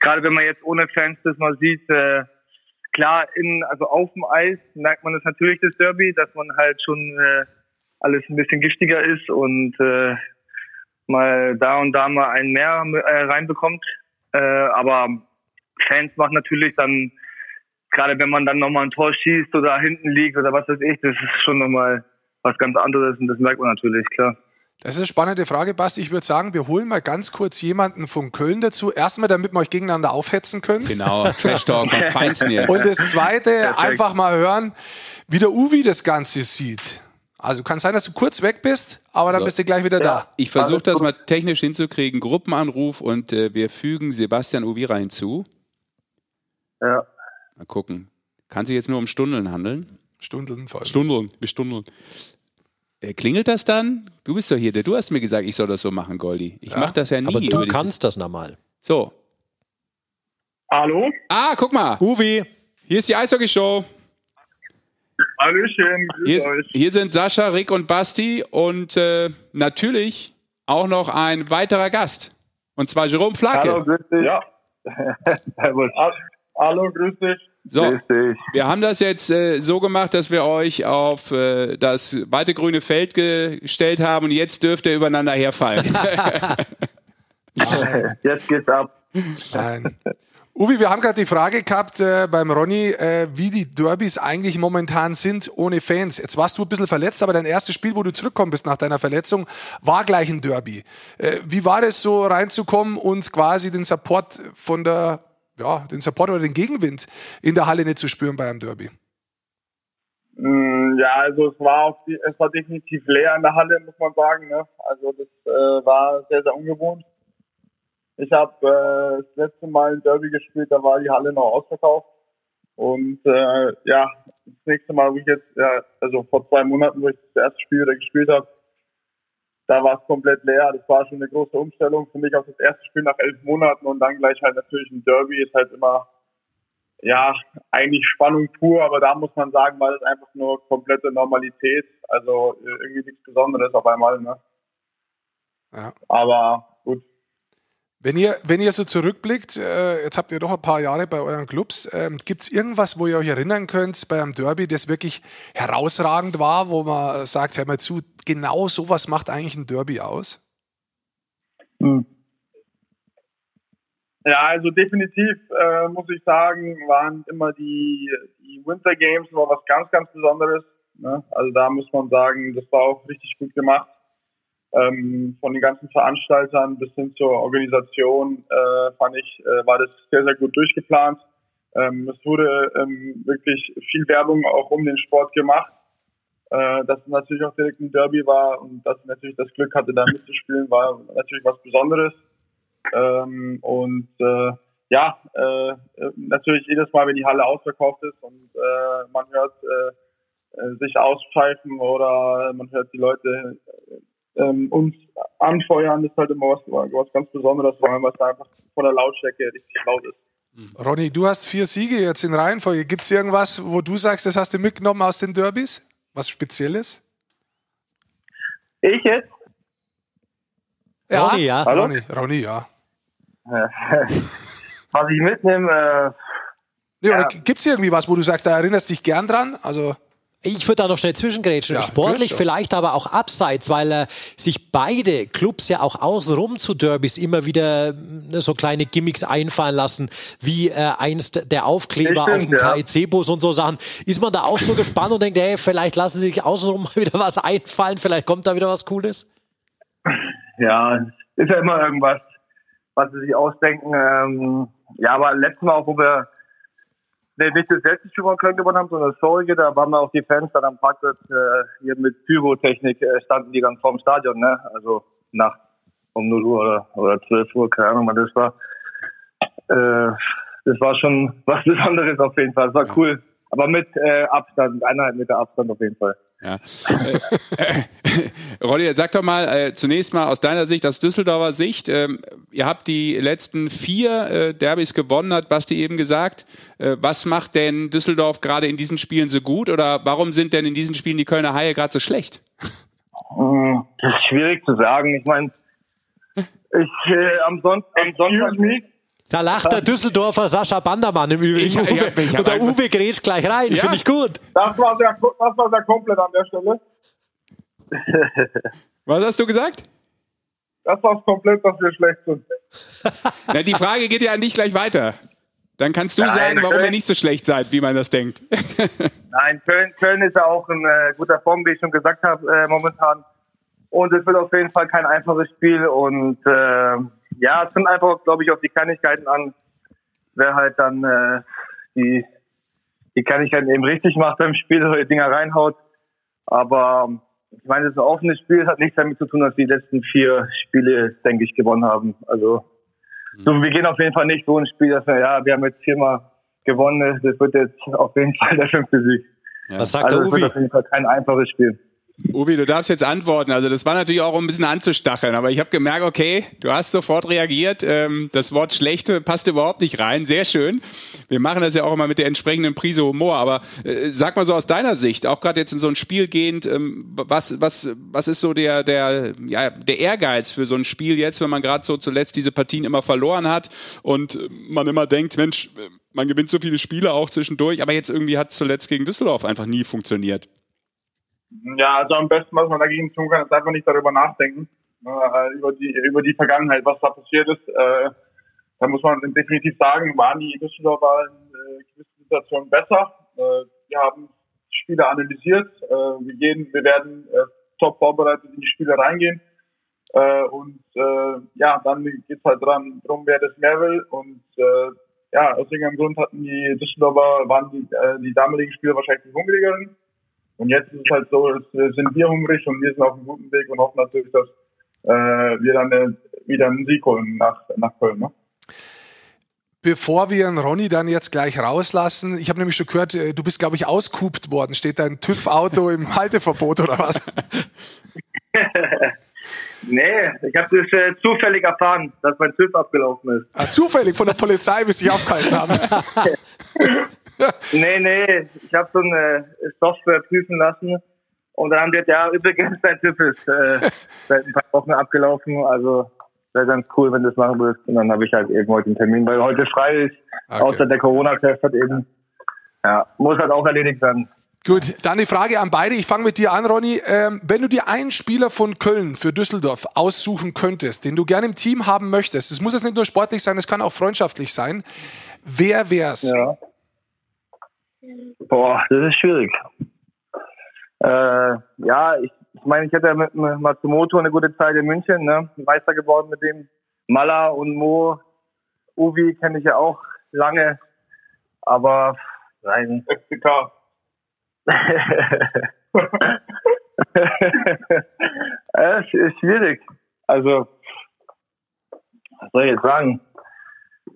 gerade wenn man jetzt ohne Fans das mal sieht, äh, klar, in, also auf dem Eis merkt man es natürlich, das Derby, dass man halt schon äh, alles ein bisschen giftiger ist und äh, mal da und da mal einen mehr äh, reinbekommt. Äh, aber Fans machen natürlich dann, gerade wenn man dann nochmal ein Tor schießt oder hinten liegt oder was weiß ich, das ist schon nochmal was ganz anderes und das merkt man natürlich, klar. Das ist eine spannende Frage, Basti. Ich würde sagen, wir holen mal ganz kurz jemanden von Köln dazu. Erstmal, damit wir euch gegeneinander aufhetzen können. Genau, Trash Talk vom Feinsten jetzt. Und das Zweite, einfach mal hören, wie der Uwi das Ganze sieht. Also kann sein, dass du kurz weg bist, aber dann So. bist du gleich wieder da. Ich versuche das mal technisch hinzukriegen. Gruppenanruf und äh, wir fügen Sebastian Uvira hinzu. Ja. Mal gucken. Kann sich jetzt nur um Stunden handeln? Stunden voll. Stunden, bis Stunden. Klingelt das dann? Du bist doch hier, der- du hast mir gesagt, ich soll das so machen, Goldi. Ich Ja, mache das ja nie. Aber du kannst das normal. So. Hallo? Ah, guck mal. Uwe, Hier ist die Eishockey-Show. Hallöchen, grüß Hier, euch. hier sind Sascha, Rick und Basti und äh, natürlich auch noch ein weiterer Gast. Und zwar Jerome Flake. Hallo, grüß dich. Ja. Servus. Hallo, grüß dich. So, wir haben das jetzt äh, so gemacht, dass wir euch auf äh, das weite grüne Feld gestellt haben und jetzt dürft ihr übereinander herfallen. Jetzt geht's ab. Nein. Uwe, wir haben gerade die Frage gehabt äh, beim Ronny, äh, wie die Derbys eigentlich momentan sind ohne Fans. Jetzt warst du ein bisschen verletzt, aber dein erstes Spiel, wo du zurückgekommen bist nach deiner Verletzung, war gleich ein Derby. Äh, wie war es so reinzukommen und quasi den Support von der, ja, den Support oder den Gegenwind in der Halle nicht zu spüren bei einem Derby? Mm, Ja, also es war die, es war definitiv leer in der Halle, muss man sagen. Ne? Also das äh, war sehr, sehr ungewohnt. Ich habe äh, das letzte Mal ein Derby gespielt, da war die Halle noch ausverkauft. Und äh, ja, das nächste Mal, wo ich jetzt, ja, also vor zwei Monaten, wo ich das erste Spiel wieder gespielt habe, da war es komplett leer. Das war schon eine große Umstellung für mich auf das erste Spiel nach elf Monaten und dann gleich halt natürlich ein Derby ist halt immer ja, eigentlich Spannung pur, aber da muss man sagen, war das einfach nur komplette Normalität. Also äh, irgendwie nichts Besonderes auf einmal, ne? Ja. Aber. Wenn ihr, wenn ihr so zurückblickt, äh, jetzt habt ihr doch ein paar Jahre bei euren Clubs, ähm, gibt es irgendwas, wo ihr euch erinnern könnt bei einem Derby, das wirklich herausragend war, wo man sagt, hör mal zu, genau sowas macht eigentlich ein Derby aus? Ja, also definitiv äh, muss ich sagen, waren immer die, die Winter Games war was ganz, ganz Besonderes. Ne? Also da muss man sagen, das war auch richtig gut gemacht. Ähm, von den ganzen Veranstaltern bis hin zur Organisation äh, fand ich, äh, war das sehr, sehr gut durchgeplant. Ähm, es wurde ähm, wirklich viel Werbung auch um den Sport gemacht. Äh, dass es natürlich auch direkt ein Derby war und dass ich natürlich das Glück hatte, da mitzuspielen, war natürlich was Besonderes. Ähm, und äh, ja, äh, natürlich jedes Mal, wenn die Halle ausverkauft ist und äh, man hört äh, äh, sich auspfeifen oder man hört die Leute ähm, uns anfeuern, ist halt immer was, was ganz Besonderes, vor allem was da einfach von der Lautstärke richtig laut ist. Ronny, du hast vier Siege jetzt in Reihenfolge. Gibt es irgendwas, wo du sagst, das hast du mitgenommen aus den Derbys? Was Spezielles? Ich jetzt? Ronny, ja. Hallo? Ronny, Ronny, ja. Was ich mitnehme, äh, Ja. oder Gibt es irgendwie was, wo du sagst, da erinnerst du dich gern dran? Also, Ich würde da noch schnell zwischengrätschen. Ja, Sportlich vielleicht, aber auch abseits, weil äh, sich beide Clubs ja auch außenrum zu Derbys immer wieder äh, so kleine Gimmicks einfallen lassen, wie äh, einst der Aufkleber auf dem ja. KIC-Bus und so Sachen. Ist man da auch so gespannt und denkt, hey, vielleicht lassen sie sich außenrum mal wieder was einfallen, vielleicht kommt da wieder was Cooles? ja, ist ja immer irgendwas, was sie sich ausdenken. Ähm, ja, aber letztes Mal auch, wo wir nee, nicht das letzte Spiel von Köln gewonnen haben, sondern das vorige, da waren wir auch die Fans dann am Parkplatz äh, hier mit Pyrotechnik äh, standen die dann vorm Stadion, ne? Also nachts um 0 Uhr oder, oder 12 Uhr, keine Ahnung, wann das war. Äh, das war schon was Besonderes auf jeden Fall. Das war cool. Aber mit äh, Abstand, eineinhalb Meter Abstand auf jeden Fall. Ja. äh, Ronny, sag doch mal äh, zunächst mal aus deiner Sicht, aus Düsseldorfer Sicht, ähm, ihr habt die letzten vier äh, Derbys gewonnen, hat Basti eben gesagt. Äh, was macht denn Düsseldorf gerade in diesen Spielen so gut oder warum sind denn in diesen Spielen die Kölner Haie gerade so schlecht? Mm, Das ist schwierig zu sagen. Ich meine, ich äh, am, Son am Sonntag Da lacht der Düsseldorfer Sascha Bandermann im Übrigen. Ich- ich Uwe, ich hab und der Uwe grätscht gleich rein, Ja. finde ich gut. Das war sehr, das war sehr komplett an der Stelle. Was hast du gesagt? Das war komplett, dass wir schlecht sind. Na, die Frage geht ja an dich gleich weiter. Dann kannst du Nein, sagen, warum ihr Köln- nicht so schlecht seid, wie man das denkt. Nein, Köln, Köln ist ja auch in äh, guter Form, wie ich schon gesagt habe, äh, momentan. Und es wird auf jeden Fall kein einfaches Spiel. Und äh, ja, es kommt einfach, glaube ich, auf die Kleinigkeiten an, wer halt dann äh, die, die Kleinigkeiten eben richtig macht beim Spiel oder die Dinger reinhaut. Aber ich meine, das ist ein offenes Spiel, das hat nichts damit zu tun, dass wir die letzten vier Spiele, denke ich, gewonnen haben. Also, so, wir gehen auf jeden Fall nicht so ein Spiel, dass wir, ja, wir haben jetzt viermal gewonnen, das wird jetzt auf jeden Fall der fünfte Sieg. Was sagt Also, der es wird Uwe? auf jeden Fall kein einfaches Spiel. Ubi, du darfst jetzt antworten. Also das war natürlich auch um ein bisschen anzustacheln, aber ich habe gemerkt, okay, du hast sofort reagiert. Ähm, das Wort schlechte passt überhaupt nicht rein. Sehr schön. Wir machen das ja auch immer mit der entsprechenden Prise Humor. Aber äh, sag mal so aus deiner Sicht, auch gerade jetzt in so ein Spiel gehend, ähm, was was was ist so der der ja der Ehrgeiz für so ein Spiel jetzt, wenn man gerade so zuletzt diese Partien immer verloren hat und äh, man immer denkt, Mensch, äh, man gewinnt so viele Spiele auch zwischendurch, aber jetzt irgendwie hat es zuletzt gegen Düsseldorf einfach nie funktioniert. Ja, also am besten, was man dagegen tun kann, ist einfach nicht darüber nachdenken, äh, über die über die Vergangenheit, was da passiert ist. Äh, da muss man definitiv sagen, waren die Düsseldorfer in äh, gewissen Situationen besser. Äh, wir haben Spiele analysiert. Äh, wir gehen, wir werden äh, top vorbereitet in die Spiele reingehen. Und ja, dann geht's halt dran, drum, wer das mehr will. Und ja, aus irgendeinem Grund hatten die Düsseldorfer, waren die, die damaligen Spieler wahrscheinlich die hungrigeren. Und jetzt ist es halt so, es äh, sind wir hungrig und wir sind auf einem guten Weg und hoffen natürlich, dass äh, wir dann äh, wieder einen Sieg holen nach, nach Köln. Ne? Bevor wir einen Ronny dann jetzt gleich rauslassen, ich habe nämlich schon gehört, äh, du bist, glaube ich, auskupt worden. Steht dein TÜV-Auto im Halteverbot oder was? Nee, ich habe das äh, zufällig erfahren, dass mein TÜV abgelaufen ist. Ah, zufällig von der Polizei, bis die aufgehalten haben. Nee, nee, ich habe so eine Software prüfen lassen und dann haben die, ja, übrigens, dein TÜV ist äh, seit ein paar Wochen abgelaufen, also wäre ganz cool, wenn du das machen würdest. Und dann habe ich halt eben heute einen Termin, weil heute frei ist, Okay. außer der Corona-Test hat eben, ja, muss halt auch erledigt werden. Gut, dann die Frage an beide. Ich fange mit dir an, Ronny. Ähm, wenn du dir einen Spieler von Köln für Düsseldorf aussuchen könntest, den du gerne im Team haben möchtest, es muss jetzt nicht nur sportlich sein, es kann auch freundschaftlich sein. Wer wär's? Ja. Boah, das ist schwierig. Äh, ja, ich, ich meine, ich hätte ja mit mit Matsumoto eine gute Zeit in München, ne? Meister geworden mit dem. Mala und Mo, Uvi kenne ich ja auch lange, aber nein. FCK. Es ist schwierig. Also, was soll ich jetzt sagen?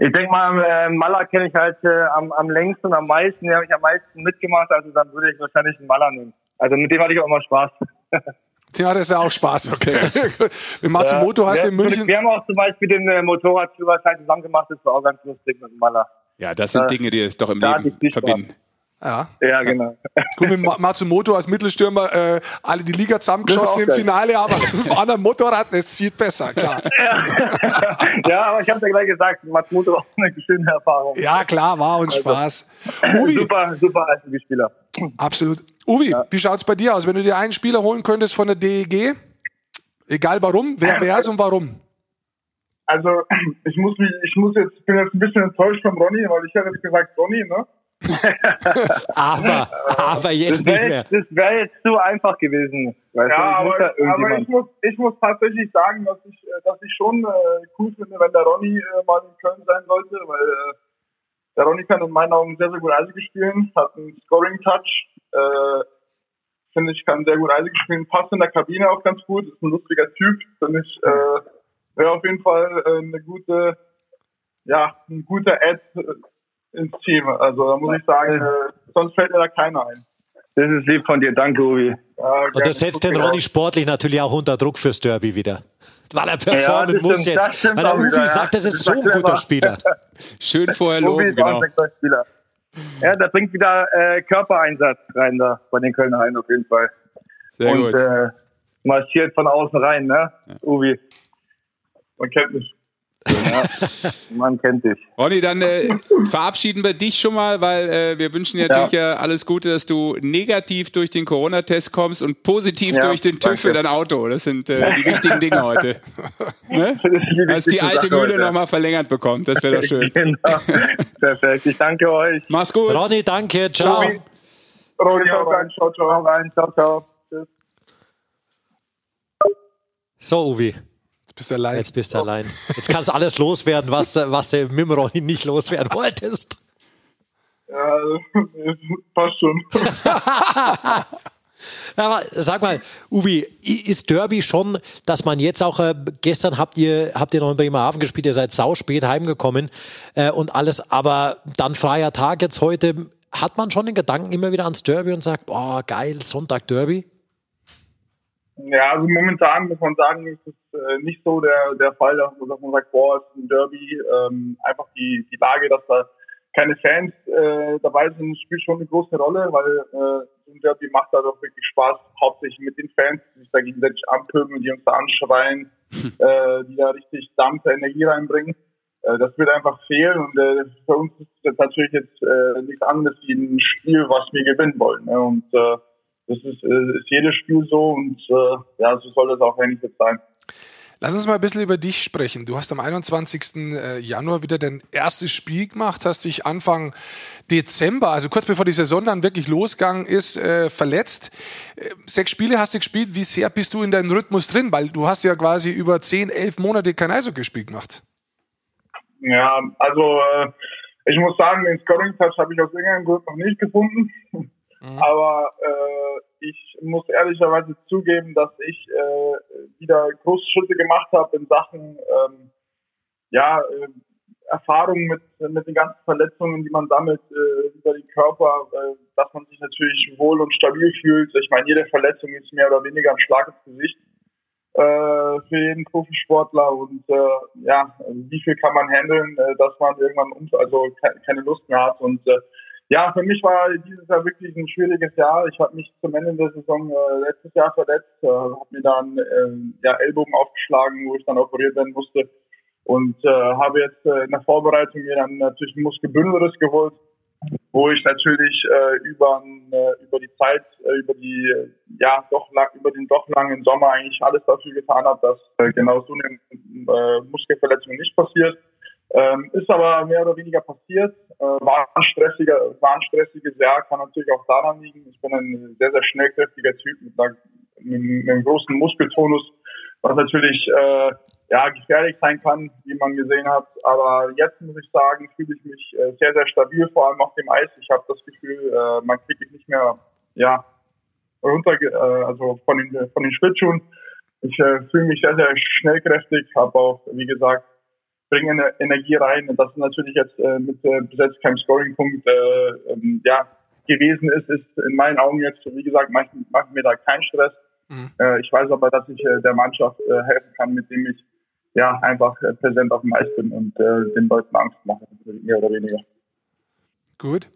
Ich denke mal, äh, Mala kenne ich halt äh, am, am längsten und am meisten. Den habe ich am meisten mitgemacht. Also dann würde ich wahrscheinlich einen Mala nehmen. Also mit dem hatte ich auch immer Spaß. Ja, das ist ja auch Spaß, okay. mit Matsumoto hast du in München. Wir haben auch zum Beispiel den äh, Motorradführerschein zusammen gemacht. Das war auch ganz lustig mit dem Mala. Ja, das sind Äh, Dinge, die es doch im da Leben viel Spaß. Ja. Ja, genau. Gut, mit Ma- Matsumoto als Mittelstürmer äh, alle die Liga zusammengeschossen im. Finale, aber mit einem anderen Motorrad, das zieht besser, klar. ja, aber ich habe ja gleich gesagt, Matsumoto war auch eine schöne Erfahrung. Ja, klar, war uns Spaß. Uwi, Super, super einzige Spieler. absolut. Uwi, wie schaut's bei dir aus? Wenn du dir einen Spieler holen könntest von der DEG, egal warum, wer wär's und warum? Also ich muss mich, ich muss jetzt, bin jetzt ein bisschen enttäuscht von Ronny, weil ich hätte jetzt gesagt Ronny, ne? Aber, aber jetzt Das nicht wäre mehr. jetzt, das wär jetzt zu einfach gewesen. Weißt Ja, du, ich muss aber, da aber ich muss, ich muss tatsächlich sagen, dass ich, äh, dass ich schon äh, cool finde, wenn der Ronny äh, mal in Köln sein sollte, weil äh, der Ronny kann in meinen Augen sehr, sehr gut Eisige spielen, hat einen Scoring-Touch, äh, finde ich, kann sehr gut Eisige spielen, passt in der Kabine auch ganz gut, ist ein lustiger Typ, finde ich, äh, wäre auf jeden Fall äh, eine gute, ja, ein guter Ad äh, ins Team. Also da muss ich sagen, äh, sonst fällt mir da keiner ein. Das ist lieb von dir, danke, Uwe. Ja, Und das setzt den Ronny sportlich natürlich auch unter Druck fürs Derby wieder. Weil er performen das muss stimmt, jetzt. Weil der auch Uwe wieder, ja. sagt, das ist Das so ein guter. Spieler. Schön vorher Uwe loben, genau. Ja, der bringt wieder äh, Körpereinsatz rein da bei den Kölner Haien auf jeden Fall. Sehr Und gut. äh, marschiert von außen rein, ne? Uwe. Man kennt mich. Ja, man kennt dich. Ronny, dann äh, verabschieden wir dich schon mal, weil äh, wir wünschen dir natürlich ja. alles Gute, dass du negativ durch den Corona-Test kommst und positiv Ja, durch den TÜV für danke. dein Auto. Das sind äh, die wichtigen Dinge heute. Ne? Die Dass die alte Sache Mühle nochmal verlängert bekommt. Das wäre doch schön. Genau. Perfekt. Ich danke euch. Mach's gut. Ronny, danke. Ciao. Ronny. Ronny, auch rein. Ciao, ciao. Ciao rein. Ciao, ciao. Tschüss. So, Uwe, Jetzt bist du allein. jetzt bist du allein. Jetzt kannst du alles loswerden, was, du- was du Ronny nicht loswerden wolltest. Ja, passt schon. Aber sag mal, Uwe, ist Derby schon, dass man jetzt auch, äh, gestern habt ihr, habt ihr noch in Bremerhaven gespielt, ihr seid sau spät heimgekommen äh, und alles, aber dann freier Tag jetzt heute, hat man schon den Gedanken immer wieder ans Derby und sagt, boah, geil, Sonntag Derby? Ja, also momentan muss man sagen, ist es äh, nicht so der, der Fall, dass man sagt, boah, es ist ein Derby. Ähm, einfach die, die Lage, dass da keine Fans äh, dabei sind, spielt schon eine große Rolle, weil äh, so ein Derby macht da doch wirklich Spaß, hauptsächlich mit den Fans, die sich da gegenseitig anpöbeln, die uns da anschreien, äh, die da richtig Dampf, Energie reinbringen. Äh, das wird einfach fehlen und äh, für uns ist das natürlich jetzt äh, nichts anderes wie ein Spiel, was wir gewinnen wollen. Ne? Und äh, das ist, äh, ist jedes Spiel so und äh, ja, so soll das auch eigentlich jetzt sein. Lass uns mal ein bisschen über dich sprechen. Du hast am 21. Äh, Januar wieder dein erstes Spiel gemacht, hast dich Anfang Dezember, also kurz bevor die Saison dann wirklich losgegangen ist, äh, verletzt. Sechs Spiele hast du gespielt. Wie sehr bist du in deinem Rhythmus drin? Weil du hast ja quasi über zehn, elf Monate kein Eishockey-Spiel gemacht. Ja, also ich muss sagen, den Scoring-Touch habe ich aus irgendeinem Grund noch nicht gefunden. Mhm. Aber äh, ich muss ehrlicherweise zugeben, dass ich äh, wieder große Schritte gemacht habe in Sachen ähm, ja, äh, Erfahrung mit, mit den ganzen Verletzungen, die man sammelt äh, über den Körper, äh, dass man sich natürlich wohl und stabil fühlt. Ich meine, jede Verletzung ist mehr oder weniger ein Schlag ins Gesicht äh, für jeden Profisportler und äh, ja, wie viel kann man handeln, äh, dass man irgendwann also keine Lust mehr hat und äh, ja, für mich war dieses Jahr wirklich ein schwieriges Jahr. Ich habe mich zum Ende der Saison äh, letztes Jahr verletzt, äh, habe mir dann äh, ja, Ellbogen aufgeschlagen, wo ich dann operiert werden musste und äh, habe jetzt äh, in der Vorbereitung mir dann natürlich einen Muskelbündelriss geholt, wo ich natürlich äh, über äh, über die Zeit, äh, über die ja doch lang, über den doch langen Sommer eigentlich alles dafür getan habe, dass äh, genau so eine äh, Muskelverletzung nicht passiert. Ähm, ist aber mehr oder weniger passiert. Äh, war ein stressiger, war ein stressiges Jahr, kann natürlich auch daran liegen. Ich bin ein sehr, sehr schnellkräftiger Typ mit, einer, mit einem großen Muskeltonus, was natürlich äh, ja gefährlich sein kann, wie man gesehen hat. Aber jetzt muss ich sagen, fühle ich mich äh, sehr, sehr stabil, vor allem auf dem Eis. Ich habe das Gefühl, äh, man kriegt mich nicht mehr ja runter, äh, also von den von den Schlittschuhen. Ich äh, fühle mich sehr, sehr schnellkräftig, habe auch, wie gesagt, bringen Energie rein. Und das natürlich jetzt äh, mit äh, bis kein Scoring-Punkt äh, ähm, ja, gewesen ist, ist in meinen Augen jetzt, wie gesagt, machen macht mir da keinen Stress. Mhm. Äh, ich weiß aber, dass ich äh, der Mannschaft äh, helfen kann, mit dem ich ja einfach äh, präsent auf dem Eis bin und äh, den Leuten Angst mache, mehr oder weniger. Gut.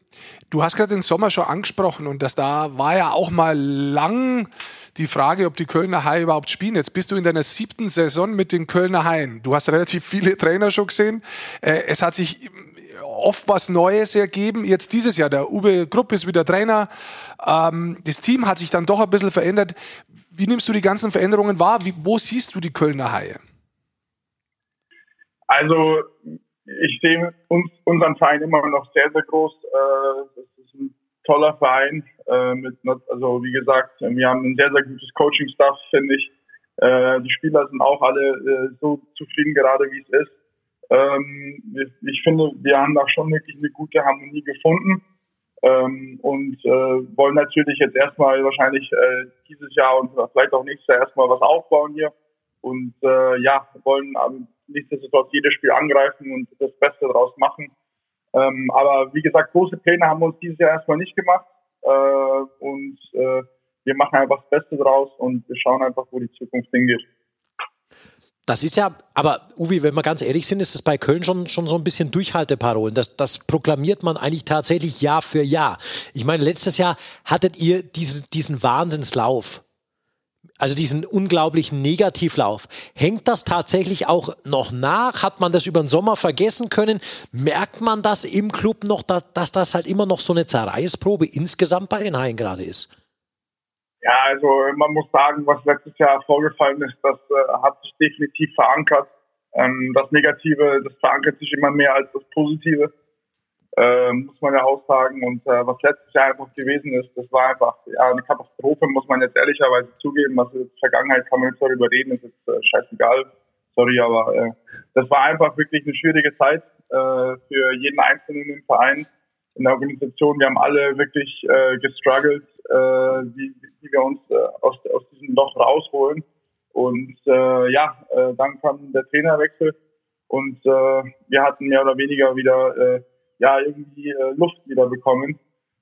Du hast gerade den Sommer schon angesprochen und das da war ja auch mal lang die Frage, ob die Kölner Haie überhaupt spielen. Jetzt bist du in deiner siebten Saison mit den Kölner Haien. Du hast relativ viele Trainer schon gesehen. Äh, es hat sich oft was Neues ergeben. Jetzt dieses Jahr, der Uwe Grupp ist wieder Trainer. Ähm, das Team hat sich dann doch ein bisschen verändert. Wie nimmst du die ganzen Veränderungen wahr? Wo siehst du die Kölner Haie? Also ich sehe uns, unseren Verein immer noch sehr, sehr groß. Äh, toller Verein. Äh, mit, also wie gesagt, wir haben ein sehr, sehr gutes Coaching-Staff, finde ich. Äh, die Spieler sind auch alle äh, so zufrieden gerade, wie es ist. Ähm, ich finde, wir haben da schon wirklich eine gute Harmonie gefunden ähm, und äh, wollen natürlich jetzt erstmal wahrscheinlich äh, dieses Jahr und vielleicht auch nächstes Jahr erstmal was aufbauen hier und äh, ja, wollen nichtsdestotrotz jedes Spiel angreifen und das Beste daraus machen. Ähm, aber wie gesagt, große Pläne haben wir uns dieses Jahr erstmal nicht gemacht. Äh, und äh, wir machen einfach das Beste draus und wir schauen einfach, wo die Zukunft hingeht. Das ist ja, aber Uwe, wenn wir ganz ehrlich sind, ist es bei Köln schon, schon so ein bisschen Durchhalteparolen. Das, das proklamiert man eigentlich tatsächlich Jahr für Jahr. Ich meine, letztes Jahr hattet ihr diese, diesen Wahnsinnslauf also diesen unglaublichen Negativlauf. Hängt das tatsächlich auch noch nach? Hat man das über den Sommer vergessen können? Merkt man das im Club noch, dass, dass das halt immer noch so eine Zerreißprobe insgesamt bei den Haien gerade ist? Ja, also man muss sagen, was letztes Jahr vorgefallen ist, das äh, hat sich definitiv verankert. Ähm, das Negative, das verankert sich immer mehr als das Positive äh, muss man ja auch sagen. Und äh, was letztes Jahr einfach gewesen ist, das war einfach ja, eine Katastrophe, muss man jetzt ehrlicherweise zugeben. Was in der Vergangenheit kann man jetzt darüber reden, ist jetzt äh, scheißegal. Sorry, aber äh, das war einfach wirklich eine schwierige Zeit äh, für jeden Einzelnen im Verein, in der Organisation. Wir haben alle wirklich äh, gestruggelt, äh, wie, wie wir uns äh, aus, aus diesem Loch rausholen. Und äh, ja, äh, dann kam der Trainerwechsel und äh, wir hatten mehr oder weniger wieder äh, ja irgendwie äh, Luft wieder bekommen.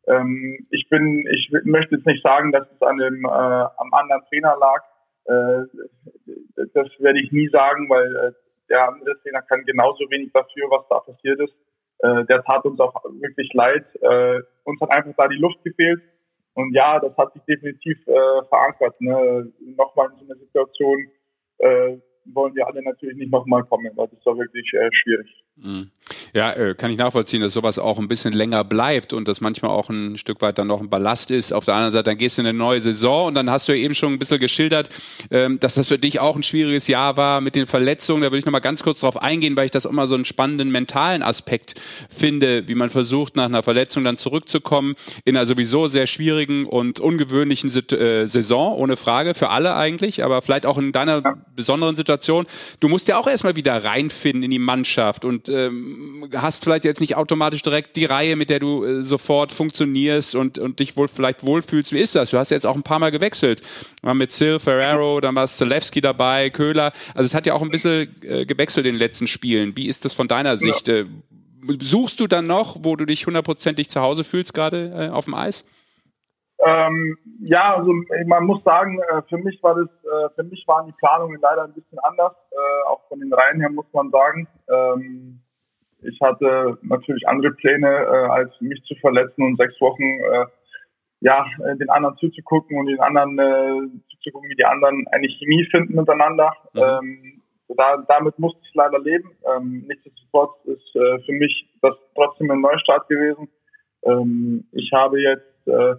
Ähm, ich bin, ich möchte jetzt nicht sagen, dass es an dem äh, am anderen Trainer lag. Äh, das werde ich nie sagen, weil äh, der andere Trainer kann genauso wenig dafür, was da passiert ist. Äh, der tat uns auch wirklich leid. Äh, uns hat einfach da die Luft gefehlt. Und ja, das hat sich definitiv äh, verankert. Ne? Nochmal in so einer Situation äh, wollen wir alle natürlich nicht nochmal kommen, weil das war wirklich äh, schwierig. Mhm. Ja, äh, kann ich nachvollziehen, dass sowas auch ein bisschen länger bleibt und dass manchmal auch ein Stück weit dann noch ein Ballast ist. Auf der anderen Seite, dann gehst du in eine neue Saison und dann hast du ja eben schon ein bisschen geschildert, ähm, dass das für dich auch ein schwieriges Jahr war mit den Verletzungen. Da würde ich nochmal ganz kurz drauf eingehen, weil ich das immer so einen spannenden mentalen Aspekt finde, wie man versucht, nach einer Verletzung dann zurückzukommen in einer sowieso sehr schwierigen und ungewöhnlichen äh, Saison, ohne Frage, für alle eigentlich, aber vielleicht auch in deiner besonderen Situation. Du musst ja auch erstmal wieder reinfinden in die Mannschaft und ähm, hast vielleicht jetzt nicht automatisch direkt die Reihe, mit der du äh, sofort funktionierst und, und dich wohl vielleicht wohlfühlst. Wie ist das? Du hast jetzt auch ein paar Mal gewechselt. Mal mit Sil Ferrero, dann war Zelewski dabei, Köhler. Also es hat ja auch ein bisschen äh, gewechselt in den letzten Spielen. Wie ist das von deiner Sicht? Ja. Äh, suchst du dann noch, wo du dich hundertprozentig zu Hause fühlst, gerade äh, auf dem Eis? Ähm, ja, also man muss sagen, äh, für mich war das, äh, für mich waren die Planungen leider ein bisschen anders, äh, auch von den Reihen her muss man sagen. Ähm, ich hatte natürlich andere Pläne, äh, als mich zu verletzen und sechs Wochen äh, ja den anderen zuzugucken und den anderen äh, zuzugucken, wie die anderen eine Chemie finden miteinander. Mhm. Ähm, da, damit musste ich leider leben. Ähm, nichtsdestotrotz ist äh, für mich das trotzdem ein Neustart gewesen. Ähm, ich habe jetzt äh,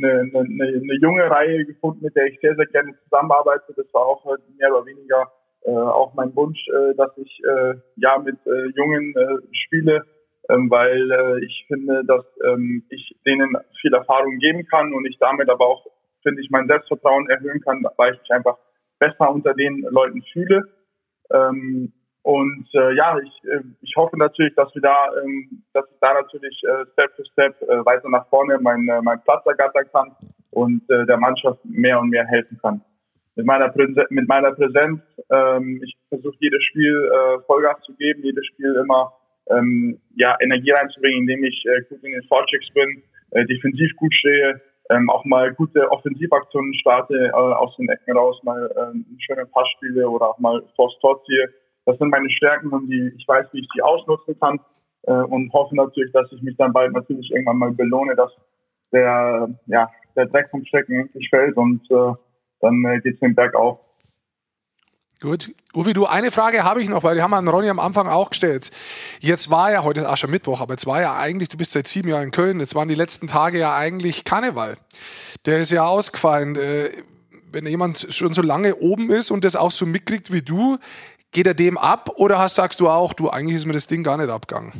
eine, eine, eine junge Reihe gefunden, mit der ich sehr, sehr gerne zusammenarbeite. Das war auch mehr oder weniger äh, auch mein Wunsch, äh, dass ich äh, ja mit äh, Jungen äh, spiele, ähm, weil äh, ich finde, dass ähm, ich denen viel Erfahrung geben kann und ich damit aber auch, finde ich, mein Selbstvertrauen erhöhen kann, weil ich mich einfach besser unter den Leuten fühle. Ähm, und äh, ja, ich, äh, ich hoffe natürlich, dass wir da, ähm, dass ich da natürlich äh, Step für Step äh, weiter nach vorne meinen äh, mein Platz ergattern kann und äh, der Mannschaft mehr und mehr helfen kann. Mit meiner, Präsenz, mit meiner Präsenz, ähm, ich versuche jedes Spiel äh, Vollgas zu geben, jedes Spiel immer ähm, ja, Energie reinzubringen, indem ich äh, gut in den Vorchecks bin, äh, defensiv gut stehe, ähm, auch mal gute Offensivaktionen starte, äh, aus den Ecken raus, mal äh, schöne Passspiele oder auch mal vors Tor ziehe. Das sind meine Stärken und die, ich weiß, wie ich die ausnutzen kann äh, und hoffe natürlich, dass ich mich dann bald natürlich irgendwann mal belohne, dass der, ja, der Dreck vom Stecken endlich fällt und äh, dann äh, geht es den Berg auf. Gut. Uwe, du, eine Frage habe ich noch, weil die haben wir an Ronny am Anfang auch gestellt. Jetzt war ja heute ist Mittwoch, aber jetzt war ja eigentlich, du bist seit sieben Jahren in Köln, jetzt waren die letzten Tage ja eigentlich Karneval. Der ist ja ausgefallen. Äh, wenn jemand schon so lange oben ist und das auch so mitkriegt wie du, Geht er dem ab oder hast, sagst du auch, du, eigentlich ist mir das Ding gar nicht abgegangen?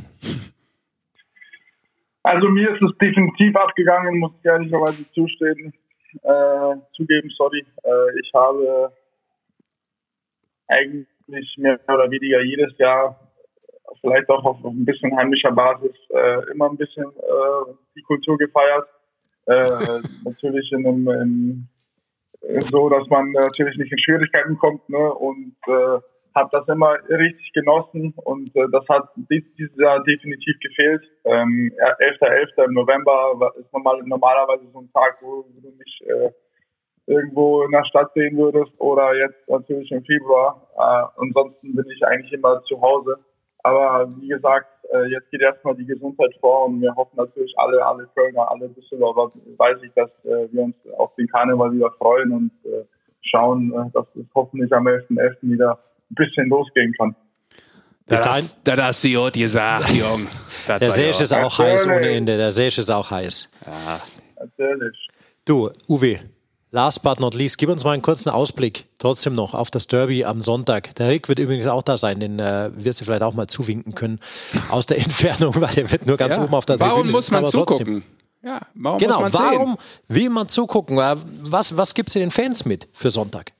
Also mir ist es definitiv abgegangen, muss ich ehrlicherweise zustehen, äh, zugeben, sorry. Äh, ich habe eigentlich mehr oder weniger jedes Jahr, vielleicht auch auf ein bisschen heimlicher Basis, äh, immer ein bisschen äh, die Kultur gefeiert. Äh, natürlich in einem, in, so, dass man natürlich nicht in Schwierigkeiten kommt ne? und äh, habe das immer richtig genossen und äh, das hat dieses Jahr definitiv gefehlt. Ähm, 11.11. .11. im November ist normal, normalerweise so ein Tag, wo, wo du mich äh, irgendwo in der Stadt sehen würdest oder jetzt natürlich im Februar. Äh, ansonsten bin ich eigentlich immer zu Hause. Aber wie gesagt, äh, jetzt geht erstmal die Gesundheit vor und wir hoffen natürlich alle, alle Kölner, alle Düsseldorfer, weiß ich, dass äh, wir uns auf den Karneval wieder freuen und äh, schauen, äh, dass es hoffentlich am 11.11. .11. wieder ein bisschen losgehen kann. Bis dahin, da hast du ja gesagt, Jung. Der See ist auch heiß ohne Ende. Der See ist auch heiß. Ja. Natürlich. Du, Uwe, last but not least, gib uns mal einen kurzen Ausblick trotzdem noch auf das Derby am Sonntag. Der Rick wird übrigens auch da sein, den äh, wirst du vielleicht auch mal zuwinken können aus der Entfernung, weil der wird nur ganz ja. oben auf der Warum Tribüne muss man zugucken? Ja, warum genau, muss man warum sehen? will man zugucken? Was, was gibst du den Fans mit für Sonntag?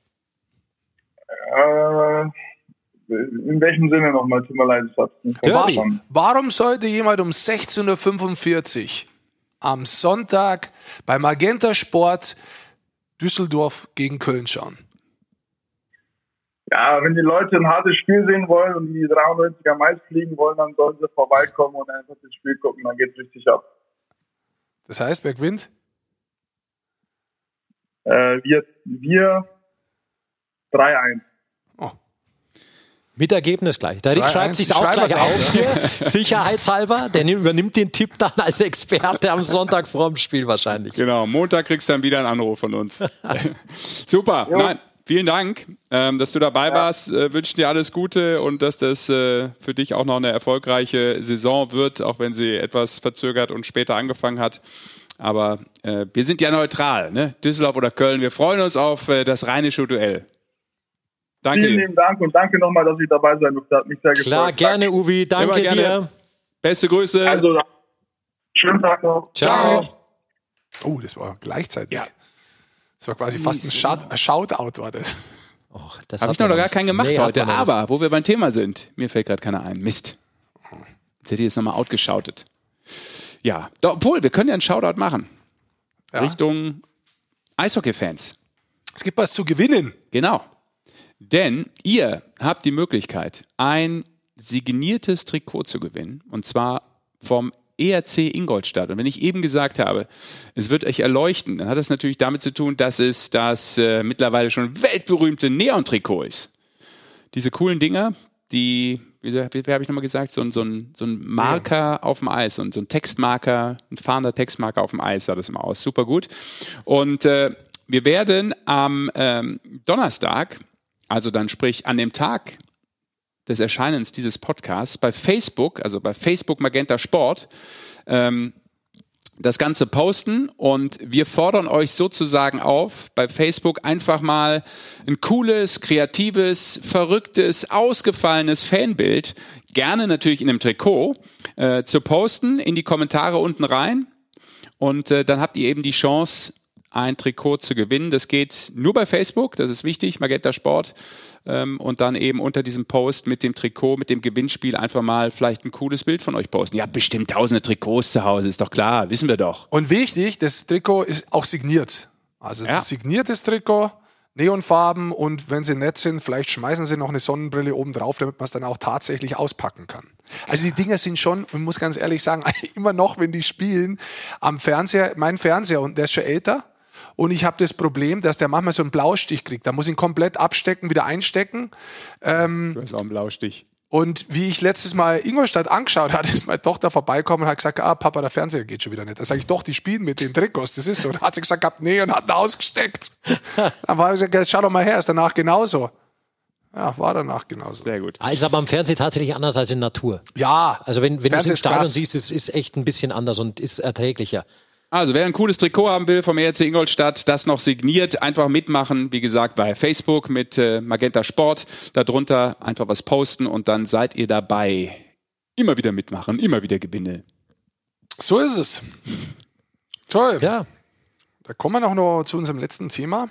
Äh, in welchem Sinne nochmal? Tut mir leid, warum, warum sollte jemand um 16.45 Uhr am Sonntag bei Magenta Sport Düsseldorf gegen Köln schauen? Ja, wenn die Leute ein hartes Spiel sehen wollen und die 93er Mais fliegen wollen, dann sollen sie vorbeikommen und einfach das Spiel gucken, dann geht's richtig ab. Das heißt, wer gewinnt? Äh, wir, wir 3-1. Mit Ergebnis gleich. Der Rick 3-1. schreibt sich auch gleich auf hier, sicherheitshalber. Der nimmt- übernimmt den Tipp dann als Experte am Sonntag vor dem Spiel wahrscheinlich. Genau, Montag kriegst du dann wieder einen Anruf von uns. Super, nein, vielen Dank, ähm, dass du dabei warst. Äh, wünschen dir alles Gute und dass das äh, für dich auch noch eine erfolgreiche Saison wird, auch wenn sie etwas verzögert und später angefangen hat. Aber äh, wir sind ja neutral, ne? Düsseldorf oder Köln. Wir freuen uns auf äh, das rheinische Duell. Danke. Vielen lieben Dank und danke nochmal, dass ich dabei sein durfte. Hat mich sehr gefreut. Klar, gerne, Uwe. Danke Immer gerne. dir. Beste Grüße. Danke. Also, schönen Tag noch. Ciao. Oh, das war gleichzeitig. Ja. Das war quasi fast ein, Shout ein Shoutout, war das. Oh, das Habe hat ich noch man gar nicht. keinen gemacht Nee, heute. noch. Aber wo wir beim Thema sind, mir fällt gerade keiner ein. Mist. Jetzt hätte ich jetzt nochmal outgeschautet. Ja, doch, obwohl, wir können ja einen Shoutout machen. Ja. Richtung Eishockey-Fans. Es gibt was zu gewinnen. Genau. Denn ihr habt die Möglichkeit, ein signiertes Trikot zu gewinnen. Und zwar vom ERC Ingolstadt. Und wenn ich eben gesagt habe, es wird euch erleuchten, dann hat das natürlich damit zu tun, dass es das äh, mittlerweile schon weltberühmte Neon-Trikot ist. Diese coolen Dinger, die, wie, wie, habe ich nochmal gesagt, so, ein- so, ein, so ein Marker auf dem Eis, so ein, so ein Textmarker, ein fahrender Textmarker auf dem Eis sah das immer aus. Super gut. Und äh, wir werden am ähm, Donnerstag, also dann sprich an dem Tag des Erscheinens dieses Podcasts, bei Facebook, also bei Facebook Magenta Sport, ähm, das Ganze posten und wir fordern euch sozusagen auf, bei Facebook einfach mal ein cooles, kreatives, verrücktes, ausgefallenes Fanbild, gerne natürlich in einem Trikot, äh, zu posten, in die Kommentare unten rein. Und äh, dann habt ihr eben die Chance, ein Trikot zu gewinnen. Das geht nur bei Facebook, das ist wichtig, Magenta Sport. Ähm, und dann eben unter diesem Post mit dem Trikot, mit dem Gewinnspiel einfach mal vielleicht ein cooles Bild von euch posten. Ihr habt bestimmt tausende Trikots zu Hause, ist doch klar, wissen wir doch. Und wichtig, das Trikot ist auch signiert. Also es Ja. ist signiertes Trikot, Neonfarben und wenn sie nett sind, vielleicht schmeißen sie noch eine Sonnenbrille oben drauf, damit man es dann auch tatsächlich auspacken kann. Also die Dinger sind schon, man muss ganz ehrlich sagen, immer noch, wenn die spielen, am Fernseher, mein Fernseher, und der ist schon älter, und ich habe das Problem, dass der manchmal so einen Blaustich kriegt. Da muss ich ihn komplett abstecken, wieder einstecken. Du hast auch einen Blaustich. Und wie ich letztes Mal Ingolstadt angeschaut hatte, ist meine Tochter vorbeikommen und hat gesagt, ah, Papa, der Fernseher geht schon wieder nicht. Da sage ich, doch, die spielen mit den Trikots, das ist so. Da hat sie gesagt, gehabt, nee, und hat ihn ausgesteckt. Dann war ich gesagt, schau doch mal her, ist danach genauso. Ja, war danach genauso. Sehr gut. Ah, Ist aber am Fernsehen tatsächlich anders als in Natur. Ja, Also wenn, wenn du es im ist Stadion krass. siehst, es ist echt ein bisschen anders und ist erträglicher. Also, wer ein cooles Trikot haben will vom ERC Ingolstadt, das noch signiert, einfach mitmachen. Wie gesagt, bei Facebook mit äh, Magenta Sport. Darunter einfach was posten und dann seid ihr dabei. Immer wieder mitmachen, immer wieder Gewinne. so ist es. Toll. Ja, Da kommen wir noch, noch zu unserem letzten Thema.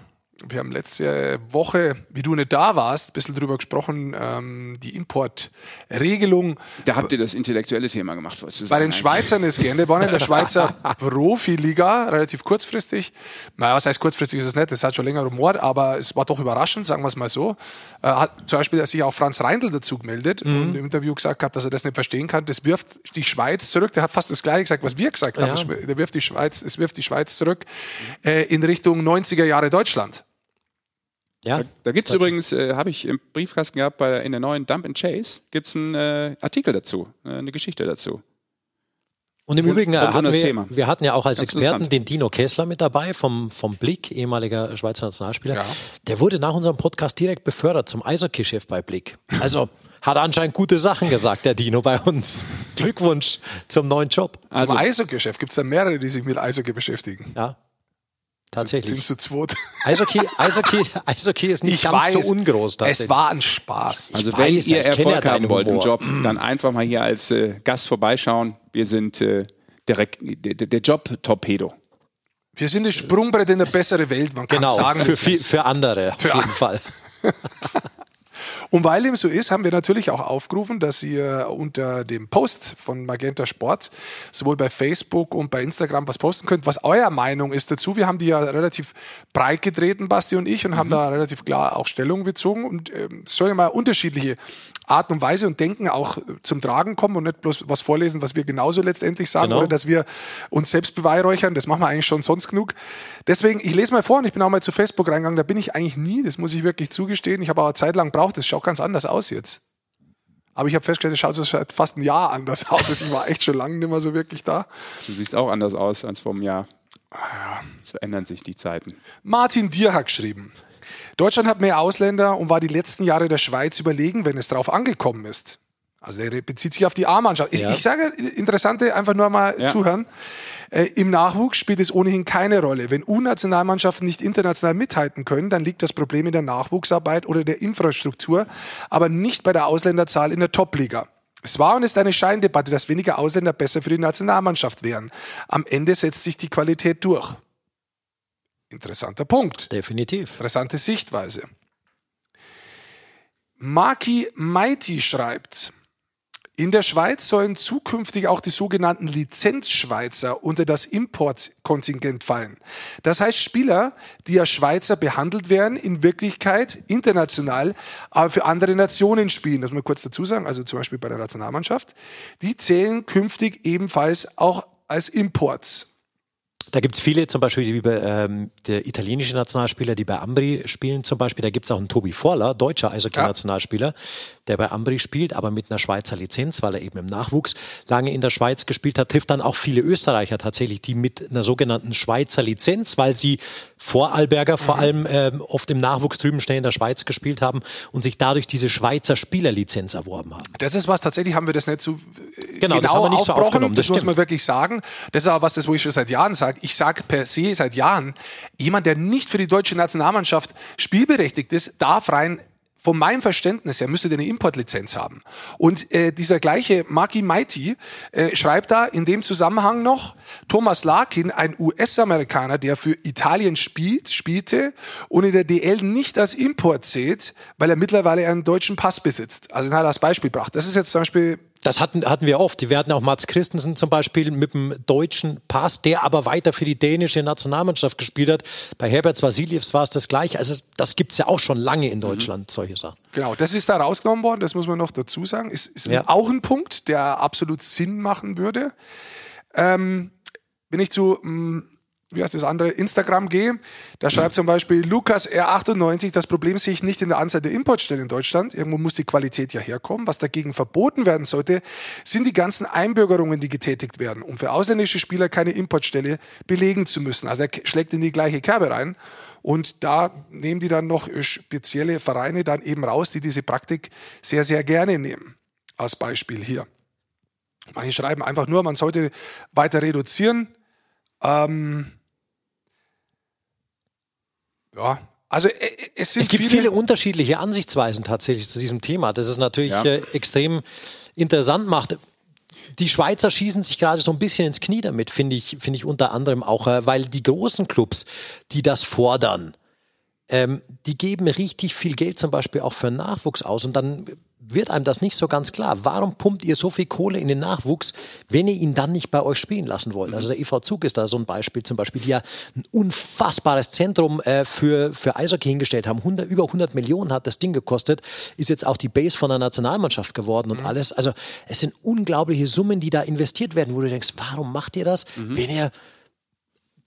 Wir haben letzte Woche, wie du nicht da warst, ein bisschen drüber gesprochen, ähm, die Importregelung. Da habt ihr das intellektuelle Thema gemacht. wolltest du Bei den Schweizern ist geändert worden, in der Schweizer Profiliga, relativ kurzfristig. Naja, was heißt kurzfristig ist es nicht, das hat schon länger Rumor, aber es war doch überraschend, sagen wir es mal so. Äh, hat zum Beispiel sich auch Franz Reindl dazu gemeldet und im Interview gesagt hat, dass er das nicht verstehen kann. Das wirft die Schweiz zurück. Der hat fast das Gleiche gesagt, was wir gesagt haben. Ja. Der wirft die Schweiz, es wirft die Schweiz zurück äh, in Richtung 90er Jahre Deutschland. Ja. Da gibt es übrigens, äh, habe ich im Briefkasten gehabt, bei, in der neuen Dump and Chase, gibt es einen äh, Artikel dazu, äh, eine Geschichte dazu. Und im Übrigen äh, und um hatten wir, Thema. wir hatten ja auch als Ganz Experten den Dino Kessler mit dabei vom, vom Blick, ehemaliger Schweizer Nationalspieler. Ja. Der wurde nach unserem Podcast direkt befördert zum Eishockey-Chef bei Blick. Also hat anscheinend gute Sachen gesagt, der Dino bei uns. Glückwunsch zum neuen Job. Also, Zum Eishockey-Geschäft gibt es da mehrere, die sich mit Eishockey beschäftigen. Ja, Sind tatsächlich. zu zweit. Eishockey, Eishockey, Eishockey ist nicht Ich ganz weiß, so ungroß. Es war ein Spaß. also ich wenn weiß, ihr Erfolg haben wollt im Humor. Job, dann einfach mal hier als äh, Gast vorbeischauen. Wir sind äh, direkt, der, der Job-Torpedo. Wir sind das Sprungbrett in eine bessere Welt, man kann Genau, sagen. für, viel, für andere auf Für jeden Fall. Und weil dem so ist, haben wir natürlich auch aufgerufen, dass ihr unter dem Post von Magenta Sport sowohl bei Facebook und bei Instagram was posten könnt, was euer Meinung ist dazu. Wir haben die ja relativ breit getreten, Basti und ich, und haben da relativ klar auch Stellung bezogen. Und es sollen ja mal unterschiedliche Art und Weise und Denken auch äh, zum Tragen kommen und nicht bloß was vorlesen, was wir genauso letztendlich sagen Genau. oder dass wir uns selbst beweihräuchern. Das machen wir eigentlich schon sonst genug. Deswegen, ich lese mal vor und ich bin auch mal zu Facebook reingegangen. Da bin ich eigentlich nie, das muss ich wirklich zugestehen. Ich habe aber Zeit lang braucht. Das schaut ganz anders aus jetzt. Aber ich habe festgestellt, es schaut so seit fast ein Jahr anders aus. Also ich war echt schon lange nicht mehr so wirklich da. Du siehst auch anders aus als vor einem Jahr. So ändern sich die Zeiten. Martin Dier hat geschrieben. Deutschland hat mehr Ausländer und war die letzten Jahre der Schweiz überlegen, wenn es darauf angekommen ist. Also er bezieht sich auf die A-Mannschaft. Ich, Ja. ich sage interessante, einfach nur mal Ja. zuhören. Äh, Im Nachwuchs spielt es ohnehin keine Rolle. Wenn U-Nationalmannschaften nicht international mithalten können, dann liegt das Problem in der Nachwuchsarbeit oder der Infrastruktur, aber nicht bei der Ausländerzahl in der Top-Liga. Es war und ist eine Scheindebatte, dass weniger Ausländer besser für die Nationalmannschaft wären. Am Ende setzt sich die Qualität durch. Interessanter Punkt. Definitiv. Interessante Sichtweise. Maki Mighty schreibt, in der Schweiz sollen zukünftig auch die sogenannten Lizenzschweizer unter das Importkontingent fallen. Das heißt Spieler, die als Schweizer behandelt werden, in Wirklichkeit international, aber für andere Nationen spielen. Das muss man kurz dazu sagen, also zum Beispiel bei der Nationalmannschaft. Die zählen künftig ebenfalls auch als Imports. Da gibt es viele, zum Beispiel wie bei, ähm, der italienische Nationalspieler, die bei Ambri spielen zum Beispiel. Da gibt es auch einen Tobi Vorler, deutscher Eishockey-Nationalspieler, der bei Ambri spielt, aber mit einer Schweizer Lizenz, weil er eben im Nachwuchs lange in der Schweiz gespielt hat. Trifft dann auch viele Österreicher tatsächlich, die mit einer sogenannten Schweizer Lizenz, weil sie Vorarlberger vor allem ähm, oft im Nachwuchs drüben schnell in der Schweiz gespielt haben und sich dadurch diese Schweizer Spielerlizenz erworben haben. Das ist was, tatsächlich haben wir das nicht so Genau, genau, das haben wir nicht so aufgebrochen. aufgenommen, das das muss man wirklich sagen. Das ist aber was, das, wo ich schon seit Jahren sage. Ich sage per se seit Jahren, jemand, der nicht für die deutsche Nationalmannschaft spielberechtigt ist, darf rein von meinem Verständnis her müsste eine Importlizenz haben. Und äh, dieser gleiche Maki Mighty äh, schreibt da in dem Zusammenhang noch, Thomas Larkin, ein US-Amerikaner, der für Italien spielt, spielte und in der DL nicht als Import zählt, weil er mittlerweile einen deutschen Pass besitzt. Also den hat er als Beispiel gebracht. Das ist jetzt zum Beispiel Das hatten, hatten wir oft. Wir hatten auch Mats Christensen zum Beispiel mit dem deutschen Pass, der aber weiter für die dänische Nationalmannschaft gespielt hat. Bei Herbert Vasiljevs war es das gleiche. Also das gibt es ja auch schon lange in Deutschland, solche Sachen. Genau, das ist da rausgenommen worden, das muss man noch dazu sagen. Ist, ist Ja. auch ein Punkt, der absolut Sinn machen würde. Ähm, wenn ich zu, mh, wie heißt das andere, Instagram gehe, da schreibt zum Beispiel Lukas R98, das Problem sehe ich nicht in der Anzahl der Importstellen in Deutschland. Irgendwo muss die Qualität ja herkommen. Was dagegen verboten werden sollte, sind die ganzen Einbürgerungen, die getätigt werden, um für ausländische Spieler keine Importstelle belegen zu müssen. Also er schlägt in die gleiche Kerbe rein. Und da nehmen die dann noch spezielle Vereine dann eben raus, die diese Praktik sehr, sehr gerne nehmen. Als Beispiel hier. Manche schreiben einfach nur, man sollte weiter reduzieren. Ähm, ja, also äh, äh, es Es gibt viele, unterschiedliche Ansichtsweisen tatsächlich zu diesem Thema. Das ist natürlich Ja. äh, extrem interessant macht. Die Schweizer schießen sich gerade so ein bisschen ins Knie damit, finde ich, finde ich unter anderem auch, äh, weil die großen Clubs, die das fordern, ähm, die geben richtig viel Geld zum Beispiel auch für Nachwuchs aus und dann wird einem das nicht so ganz klar. Warum pumpt ihr so viel Kohle in den Nachwuchs, wenn ihr ihn dann nicht bei euch spielen lassen wollt? Also der EV Zug ist da so ein Beispiel zum Beispiel, die ja ein unfassbares Zentrum äh, für, für Eishockey hingestellt haben. 100, über 100 Millionen hat das Ding gekostet, ist jetzt auch die Base von der Nationalmannschaft geworden und alles. Also es sind unglaubliche Summen, die da investiert werden, wo du denkst, warum macht ihr das, wenn ihr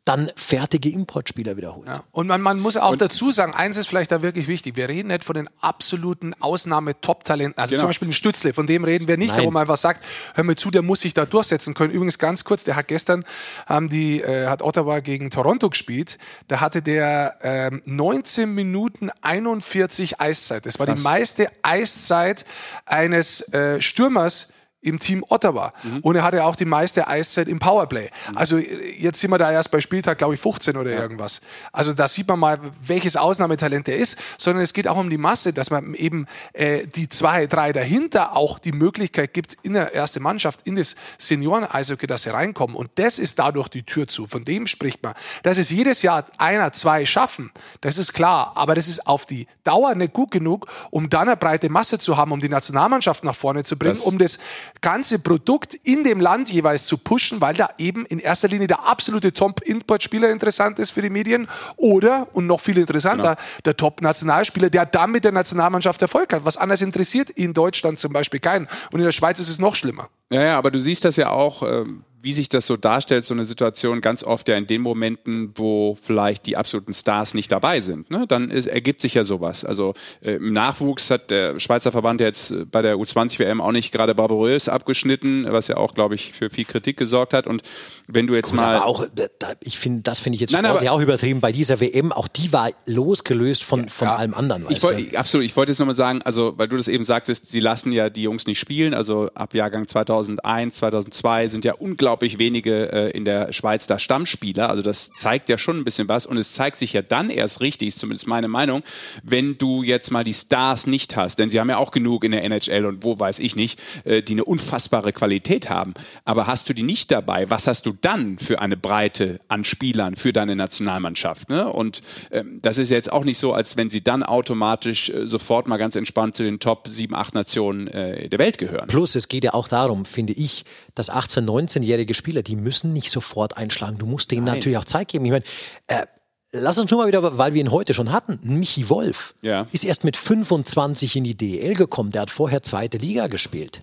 dann fertige Importspieler wiederholt? Ja. Und man, man muss auch dazu sagen, eins ist vielleicht da wirklich wichtig. Wir reden nicht von den absoluten Ausnahme-Top-Talenten. Also Genau. zum Beispiel ein Stützle, von dem reden wir nicht, Nein. wo man einfach sagt, hör mir zu, der muss sich da durchsetzen können. Übrigens ganz kurz, der hat gestern, haben die, äh, hat Ottawa gegen Toronto gespielt. Da hatte der ähm, 19 Minuten 41 Eiszeit. Das war die meiste Eiszeit eines äh, Stürmers im Team Ottawa. Mhm. Und er hatte auch die meiste Eiszeit im Powerplay. Mhm. Also jetzt sind wir da erst bei Spieltag, glaube ich, 15 oder ja. irgendwas. Also da sieht man mal, welches Ausnahmetalent er ist, sondern es geht auch um die Masse, dass man eben äh, die zwei, drei dahinter auch die Möglichkeit gibt, in der erste Mannschaft, in das Senioren-Eishockey, dass sie reinkommen. Und das ist dadurch die Tür zu. Von dem spricht man. Dass es jedes Jahr einer, zwei schaffen, das ist klar. Aber das ist auf die Dauer nicht gut genug, um dann eine breite Masse zu haben, um die Nationalmannschaft nach vorne zu bringen, das um das ganze Produkt in dem Land jeweils zu pushen, weil da eben in erster Linie der absolute Top-Import-Spieler interessant ist für die Medien oder, und noch viel interessanter, genau. der Top-Nationalspieler, der dann mit der Nationalmannschaft Erfolg hat. Was anders interessiert in Deutschland zum Beispiel keinen. Und in der Schweiz ist es noch schlimmer. Ja, ja, aber du siehst das ja auch. Ähm wie sich das so darstellt, so eine Situation ganz oft ja in den Momenten, wo vielleicht die absoluten Stars nicht dabei sind. Ne? Dann ist, ergibt sich ja sowas. Also äh, im Nachwuchs hat der Schweizer Verband jetzt bei der U20-WM auch nicht gerade bravourös abgeschnitten, was ja auch, glaube ich, für viel Kritik gesorgt hat. Und wenn du jetzt Gut, mal... Aber auch, da, ich finde, das finde ich jetzt Nein, aber, auch übertrieben. Bei dieser WM, auch die war losgelöst von, von ja, allem anderen. Ich wollt, absolut, ich wollte jetzt nochmal sagen, also weil du das eben sagtest, sie lassen ja die Jungs nicht spielen. Also ab Jahrgang 2001, 2002 sind ja unglaublich unglaublich wenige äh, in der Schweiz da Stammspieler. Also das zeigt ja schon ein bisschen was. Und es zeigt sich ja dann erst richtig, zumindest meine Meinung, wenn du jetzt mal die Stars nicht hast. Denn sie haben ja auch genug in der NHL und wo weiß ich nicht, äh, die eine unfassbare Qualität haben. Aber hast du die nicht dabei, was hast du dann für eine Breite an Spielern für deine Nationalmannschaft? Ne? Und ähm, das ist jetzt auch nicht so, als wenn sie dann automatisch äh, sofort mal ganz entspannt zu den Top 7, 8 Nationen äh, der Welt gehören. Plus, es geht ja auch darum, finde ich, dass 18-, 19-Jährige minderjährige Spieler, die müssen nicht sofort einschlagen. Du musst denen Nein. natürlich auch Zeit geben. Ich meine, äh, Lass uns nur mal wieder, weil wir ihn heute schon hatten. Michi Wolf ja. ist erst mit 25 in die DEL gekommen. Der hat vorher zweite Liga gespielt.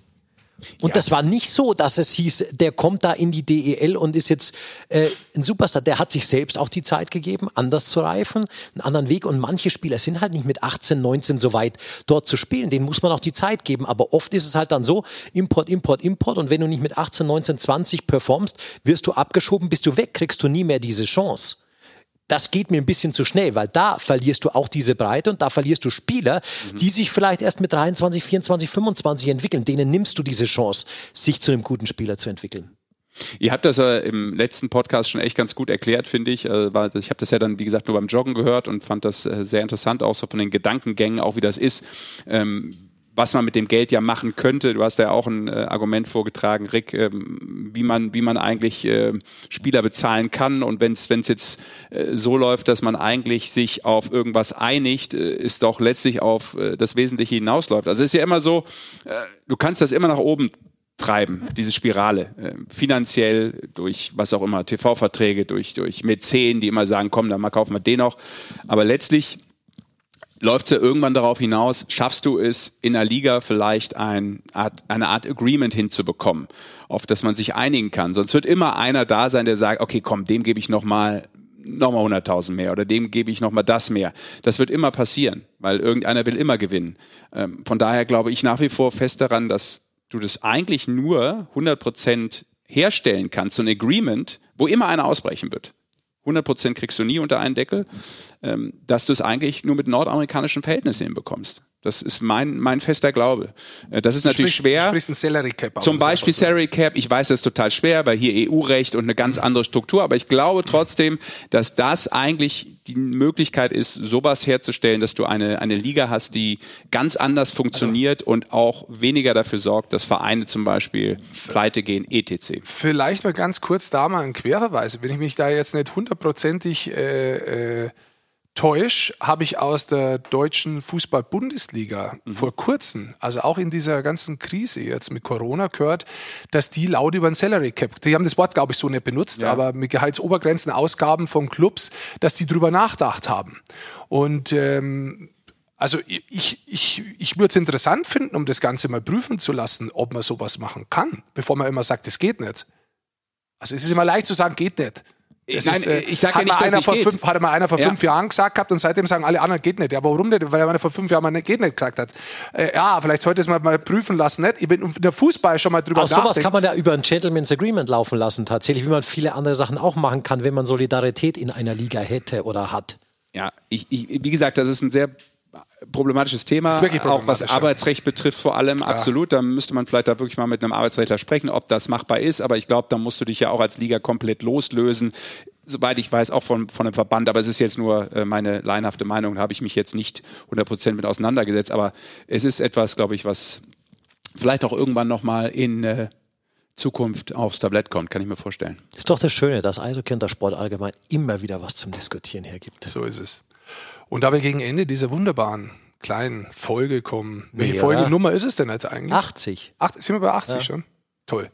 Und ja. das war nicht so, dass es hieß, der kommt da in die DEL und ist jetzt äh, ein Superstar. Der hat sich selbst auch die Zeit gegeben, anders zu reifen, einen anderen Weg. Und manche Spieler sind halt nicht mit 18, 19 so weit, dort zu spielen. Denen muss man auch die Zeit geben. Aber oft ist es halt dann so, Import, Import, Import. Und wenn du nicht mit 18, 19, 20 performst, wirst du abgeschoben, bist du weg, kriegst du nie mehr diese Chance das geht mir ein bisschen zu schnell, weil da verlierst du auch diese Breite und da verlierst du Spieler, mhm. die sich vielleicht erst mit 23, 24, 25 entwickeln. Denen nimmst du diese Chance, sich zu einem guten Spieler zu entwickeln. Ihr habt das äh, im letzten Podcast schon echt ganz gut erklärt, finde ich. Äh, ich habe das ja dann, wie gesagt, nur beim Joggen gehört und fand das äh, sehr interessant, auch so von den Gedankengängen, auch wie das ist. Ähm, was man mit dem Geld ja machen könnte. Du hast ja auch ein äh, Argument vorgetragen, Rick, ähm, wie man wie man eigentlich äh, Spieler bezahlen kann und wenn es jetzt äh, so läuft, dass man eigentlich sich auf irgendwas einigt, äh, ist doch letztlich auf äh, das Wesentliche hinausläuft. Also es ist ja immer so, äh, du kannst das immer nach oben treiben, diese Spirale, äh, finanziell durch was auch immer, TV-Verträge, durch durch Mäzen, die immer sagen, komm, dann mal kaufen wir den noch, aber letztlich läuft es ja irgendwann darauf hinaus, schaffst du es in der Liga vielleicht ein Art, eine Art Agreement hinzubekommen, auf das man sich einigen kann. Sonst wird immer einer da sein, der sagt, okay, komm, dem gebe ich nochmal nochmal 100.000 mehr oder dem gebe ich nochmal das mehr. Das wird immer passieren, weil irgendeiner will immer gewinnen. Ähm, von daher glaube ich nach wie vor fest daran, dass du das eigentlich nur 100% herstellen kannst, so ein Agreement, wo immer einer ausbrechen wird. 100% kriegst du nie unter einen Deckel, ähm, dass du es eigentlich nur mit nordamerikanischen Verhältnissen hinbekommst. Das ist mein, mein fester Glaube. Äh, das ist du natürlich sprichst, schwer. Du sprichst ein Salary Cap. Zum Beispiel Salary Cap. Ich weiß, das ist total schwer, weil hier EU-Recht und eine ganz mhm. andere Struktur. Aber ich glaube trotzdem, dass das eigentlich die Möglichkeit ist, sowas herzustellen, dass du eine, eine Liga hast, die ganz anders funktioniert also, und auch weniger dafür sorgt, dass Vereine zum Beispiel pleite gehen, etc. Vielleicht mal ganz kurz da mal ein Querverweis. Wenn ich mich da jetzt nicht hundertprozentig äh, äh, täusche, habe ich aus der deutschen Fußball-Bundesliga mhm. vor kurzem, also auch in dieser ganzen Krise jetzt mit Corona gehört, dass die laut über ein Salary Cap, die haben das Wort, glaube ich, so nicht benutzt, ja. aber mit Gehaltsobergrenzen, Ausgaben von Clubs, dass die drüber nachgedacht haben. Und ähm, also ich, ich, ich würde es interessant finden, um das Ganze mal prüfen zu lassen, ob man sowas machen kann, bevor man immer sagt, es geht nicht. Also es ist immer leicht zu sagen, geht nicht. Das Nein, ist, äh, ich sage ja nicht, dass nicht fünf, Hat mal einer vor ja. fünf Jahren gesagt gehabt und seitdem sagen alle anderen, geht nicht. Ja, aber warum nicht? Weil er einer vor fünf Jahren mal nicht, geht nicht gesagt hat. Äh, ja, vielleicht sollte es mal, mal prüfen lassen. Nicht? Ich bin der Fußball schon mal drüber Auch sowas kann man ja über ein Gentleman's Agreement laufen lassen, tatsächlich, wie man viele andere Sachen auch machen kann, wenn man Solidarität in einer Liga hätte oder hat. Ja, ich, ich, wie gesagt, das ist ein sehr problematisches Thema, Ist wirklich auch was problematisch, ja. Arbeitsrecht betrifft vor allem, absolut. Da müsste man vielleicht da wirklich mal mit einem Arbeitsrechtler sprechen, ob das machbar ist. Aber ich glaube, da musst du dich ja auch als Liga komplett loslösen. Soweit ich weiß, auch von, von einem Verband, aber es ist jetzt nur äh, meine laienhafte Meinung, da habe ich mich jetzt nicht 100% mit auseinandergesetzt. Aber es ist etwas, glaube ich, was vielleicht auch irgendwann nochmal in äh, Zukunft aufs Tablett kommt, kann ich mir vorstellen. Ist doch das Schöne, dass Eishockey und der Sport allgemein immer wieder was zum Diskutieren hergibt. So ist es. Und da wir gegen Ende dieser wunderbaren kleinen Folge kommen, welche Ja. Folgennummer ist es denn jetzt eigentlich? 80. Acht, sind wir bei 80 schon? Toll.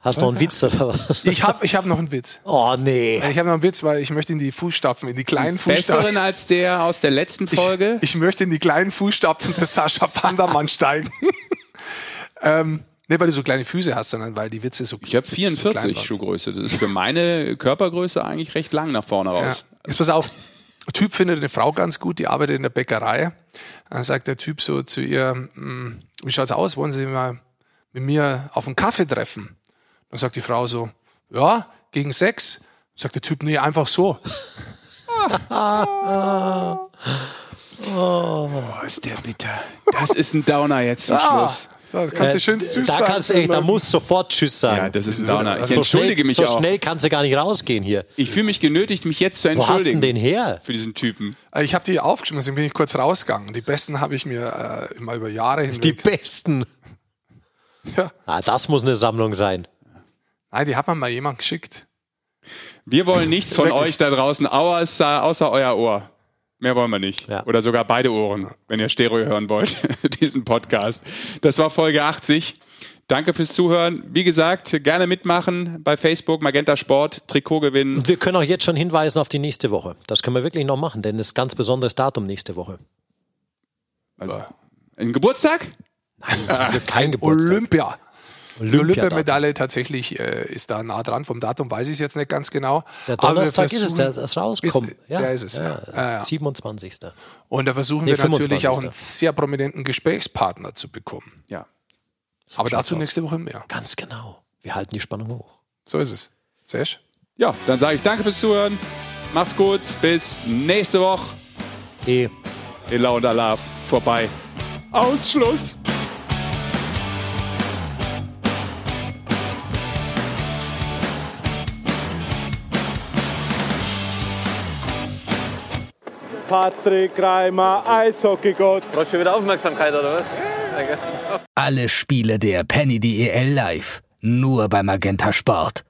Hast du noch einen Witz oder was? Ich habe ich hab noch einen Witz. Oh nee. Ich habe noch einen Witz, weil ich möchte in die Fußstapfen, in die kleinen Fußstapfen. Besseren als der aus der letzten Folge. Ich möchte in die kleinen Fußstapfen des Sascha Pandamann steigen. ähm, nicht, weil du so kleine Füße hast, sondern weil die Witze so Ich habe so klein 44 waren. Schuhgröße. Das ist für meine Körpergröße eigentlich recht lang nach vorne Ja. raus. Jetzt pass auf, Typ findet eine Frau ganz gut, die arbeitet in der Bäckerei. Dann sagt der Typ so zu ihr, "Hm, wie schaut's aus, wollen Sie mal mit mir auf einen Kaffee treffen? Dann sagt die Frau so, ja, gegen sechs. Sagt der Typ, nee, einfach so. Oh, ist der bitter. Das ist ein Downer jetzt zum Ah, Schluss. So, das kannst du schön Äh, süß da sagen kannst echt, da musst du sofort Tschüss sagen. Ja, das ist ein Downer. Ich so entschuldige schnell, mich so auch. schnell kannst du gar nicht rausgehen hier. Ich fühle mich genötigt, mich jetzt zu Wo hast du entschuldigen. denn den her? Für diesen Typen. Äh, Ich habe die aufgeschrieben, deswegen bin ich kurz rausgegangen. Die besten habe ich mir äh, immer über Jahre hinweg. Die besten. ja. Ah, das muss eine Sammlung sein. Nein, die hat mir mal jemand geschickt. Wir wollen nichts von Wirklich. euch da draußen, außer, außer euer Ohr. Mehr wollen wir nicht. Ja. Oder sogar beide Ohren, wenn ihr Stereo hören wollt, diesen Podcast. Das war Folge 80. Danke fürs Zuhören. Wie gesagt, gerne mitmachen bei Facebook, Magenta Sport, Trikot gewinnen. Und wir können auch jetzt schon hinweisen auf die nächste Woche. Das können wir wirklich noch machen, denn es ist ein ganz besonderes Datum nächste Woche. Also, ein Geburtstag? Nein, kein Geburtstag. Olympia. Olympiamedaille tatsächlich äh, ist da nah dran. Vom Datum weiß ich es jetzt nicht ganz genau. Der Donnerstag ist es, der das rauskommt. Ist- der ist es, ja. Ja, ja. 27. Und da versuchen Nee, wir natürlich auch 25.. einen sehr prominenten Gesprächspartner zu bekommen. Ja. So Aber dazu aus. nächste Woche mehr. Ganz genau. Wir halten die Spannung hoch. So ist es. Sesh? Ja, dann sage ich danke fürs Zuhören. Macht's gut. Bis nächste Woche. Eh. Ella und Alaf vorbei. Ausschluss. Patrick Reimer, Eishockeygott. Brauchst du wieder Aufmerksamkeit, oder was? Alle Spiele der Penny DEL live. Nur bei Magenta Sport.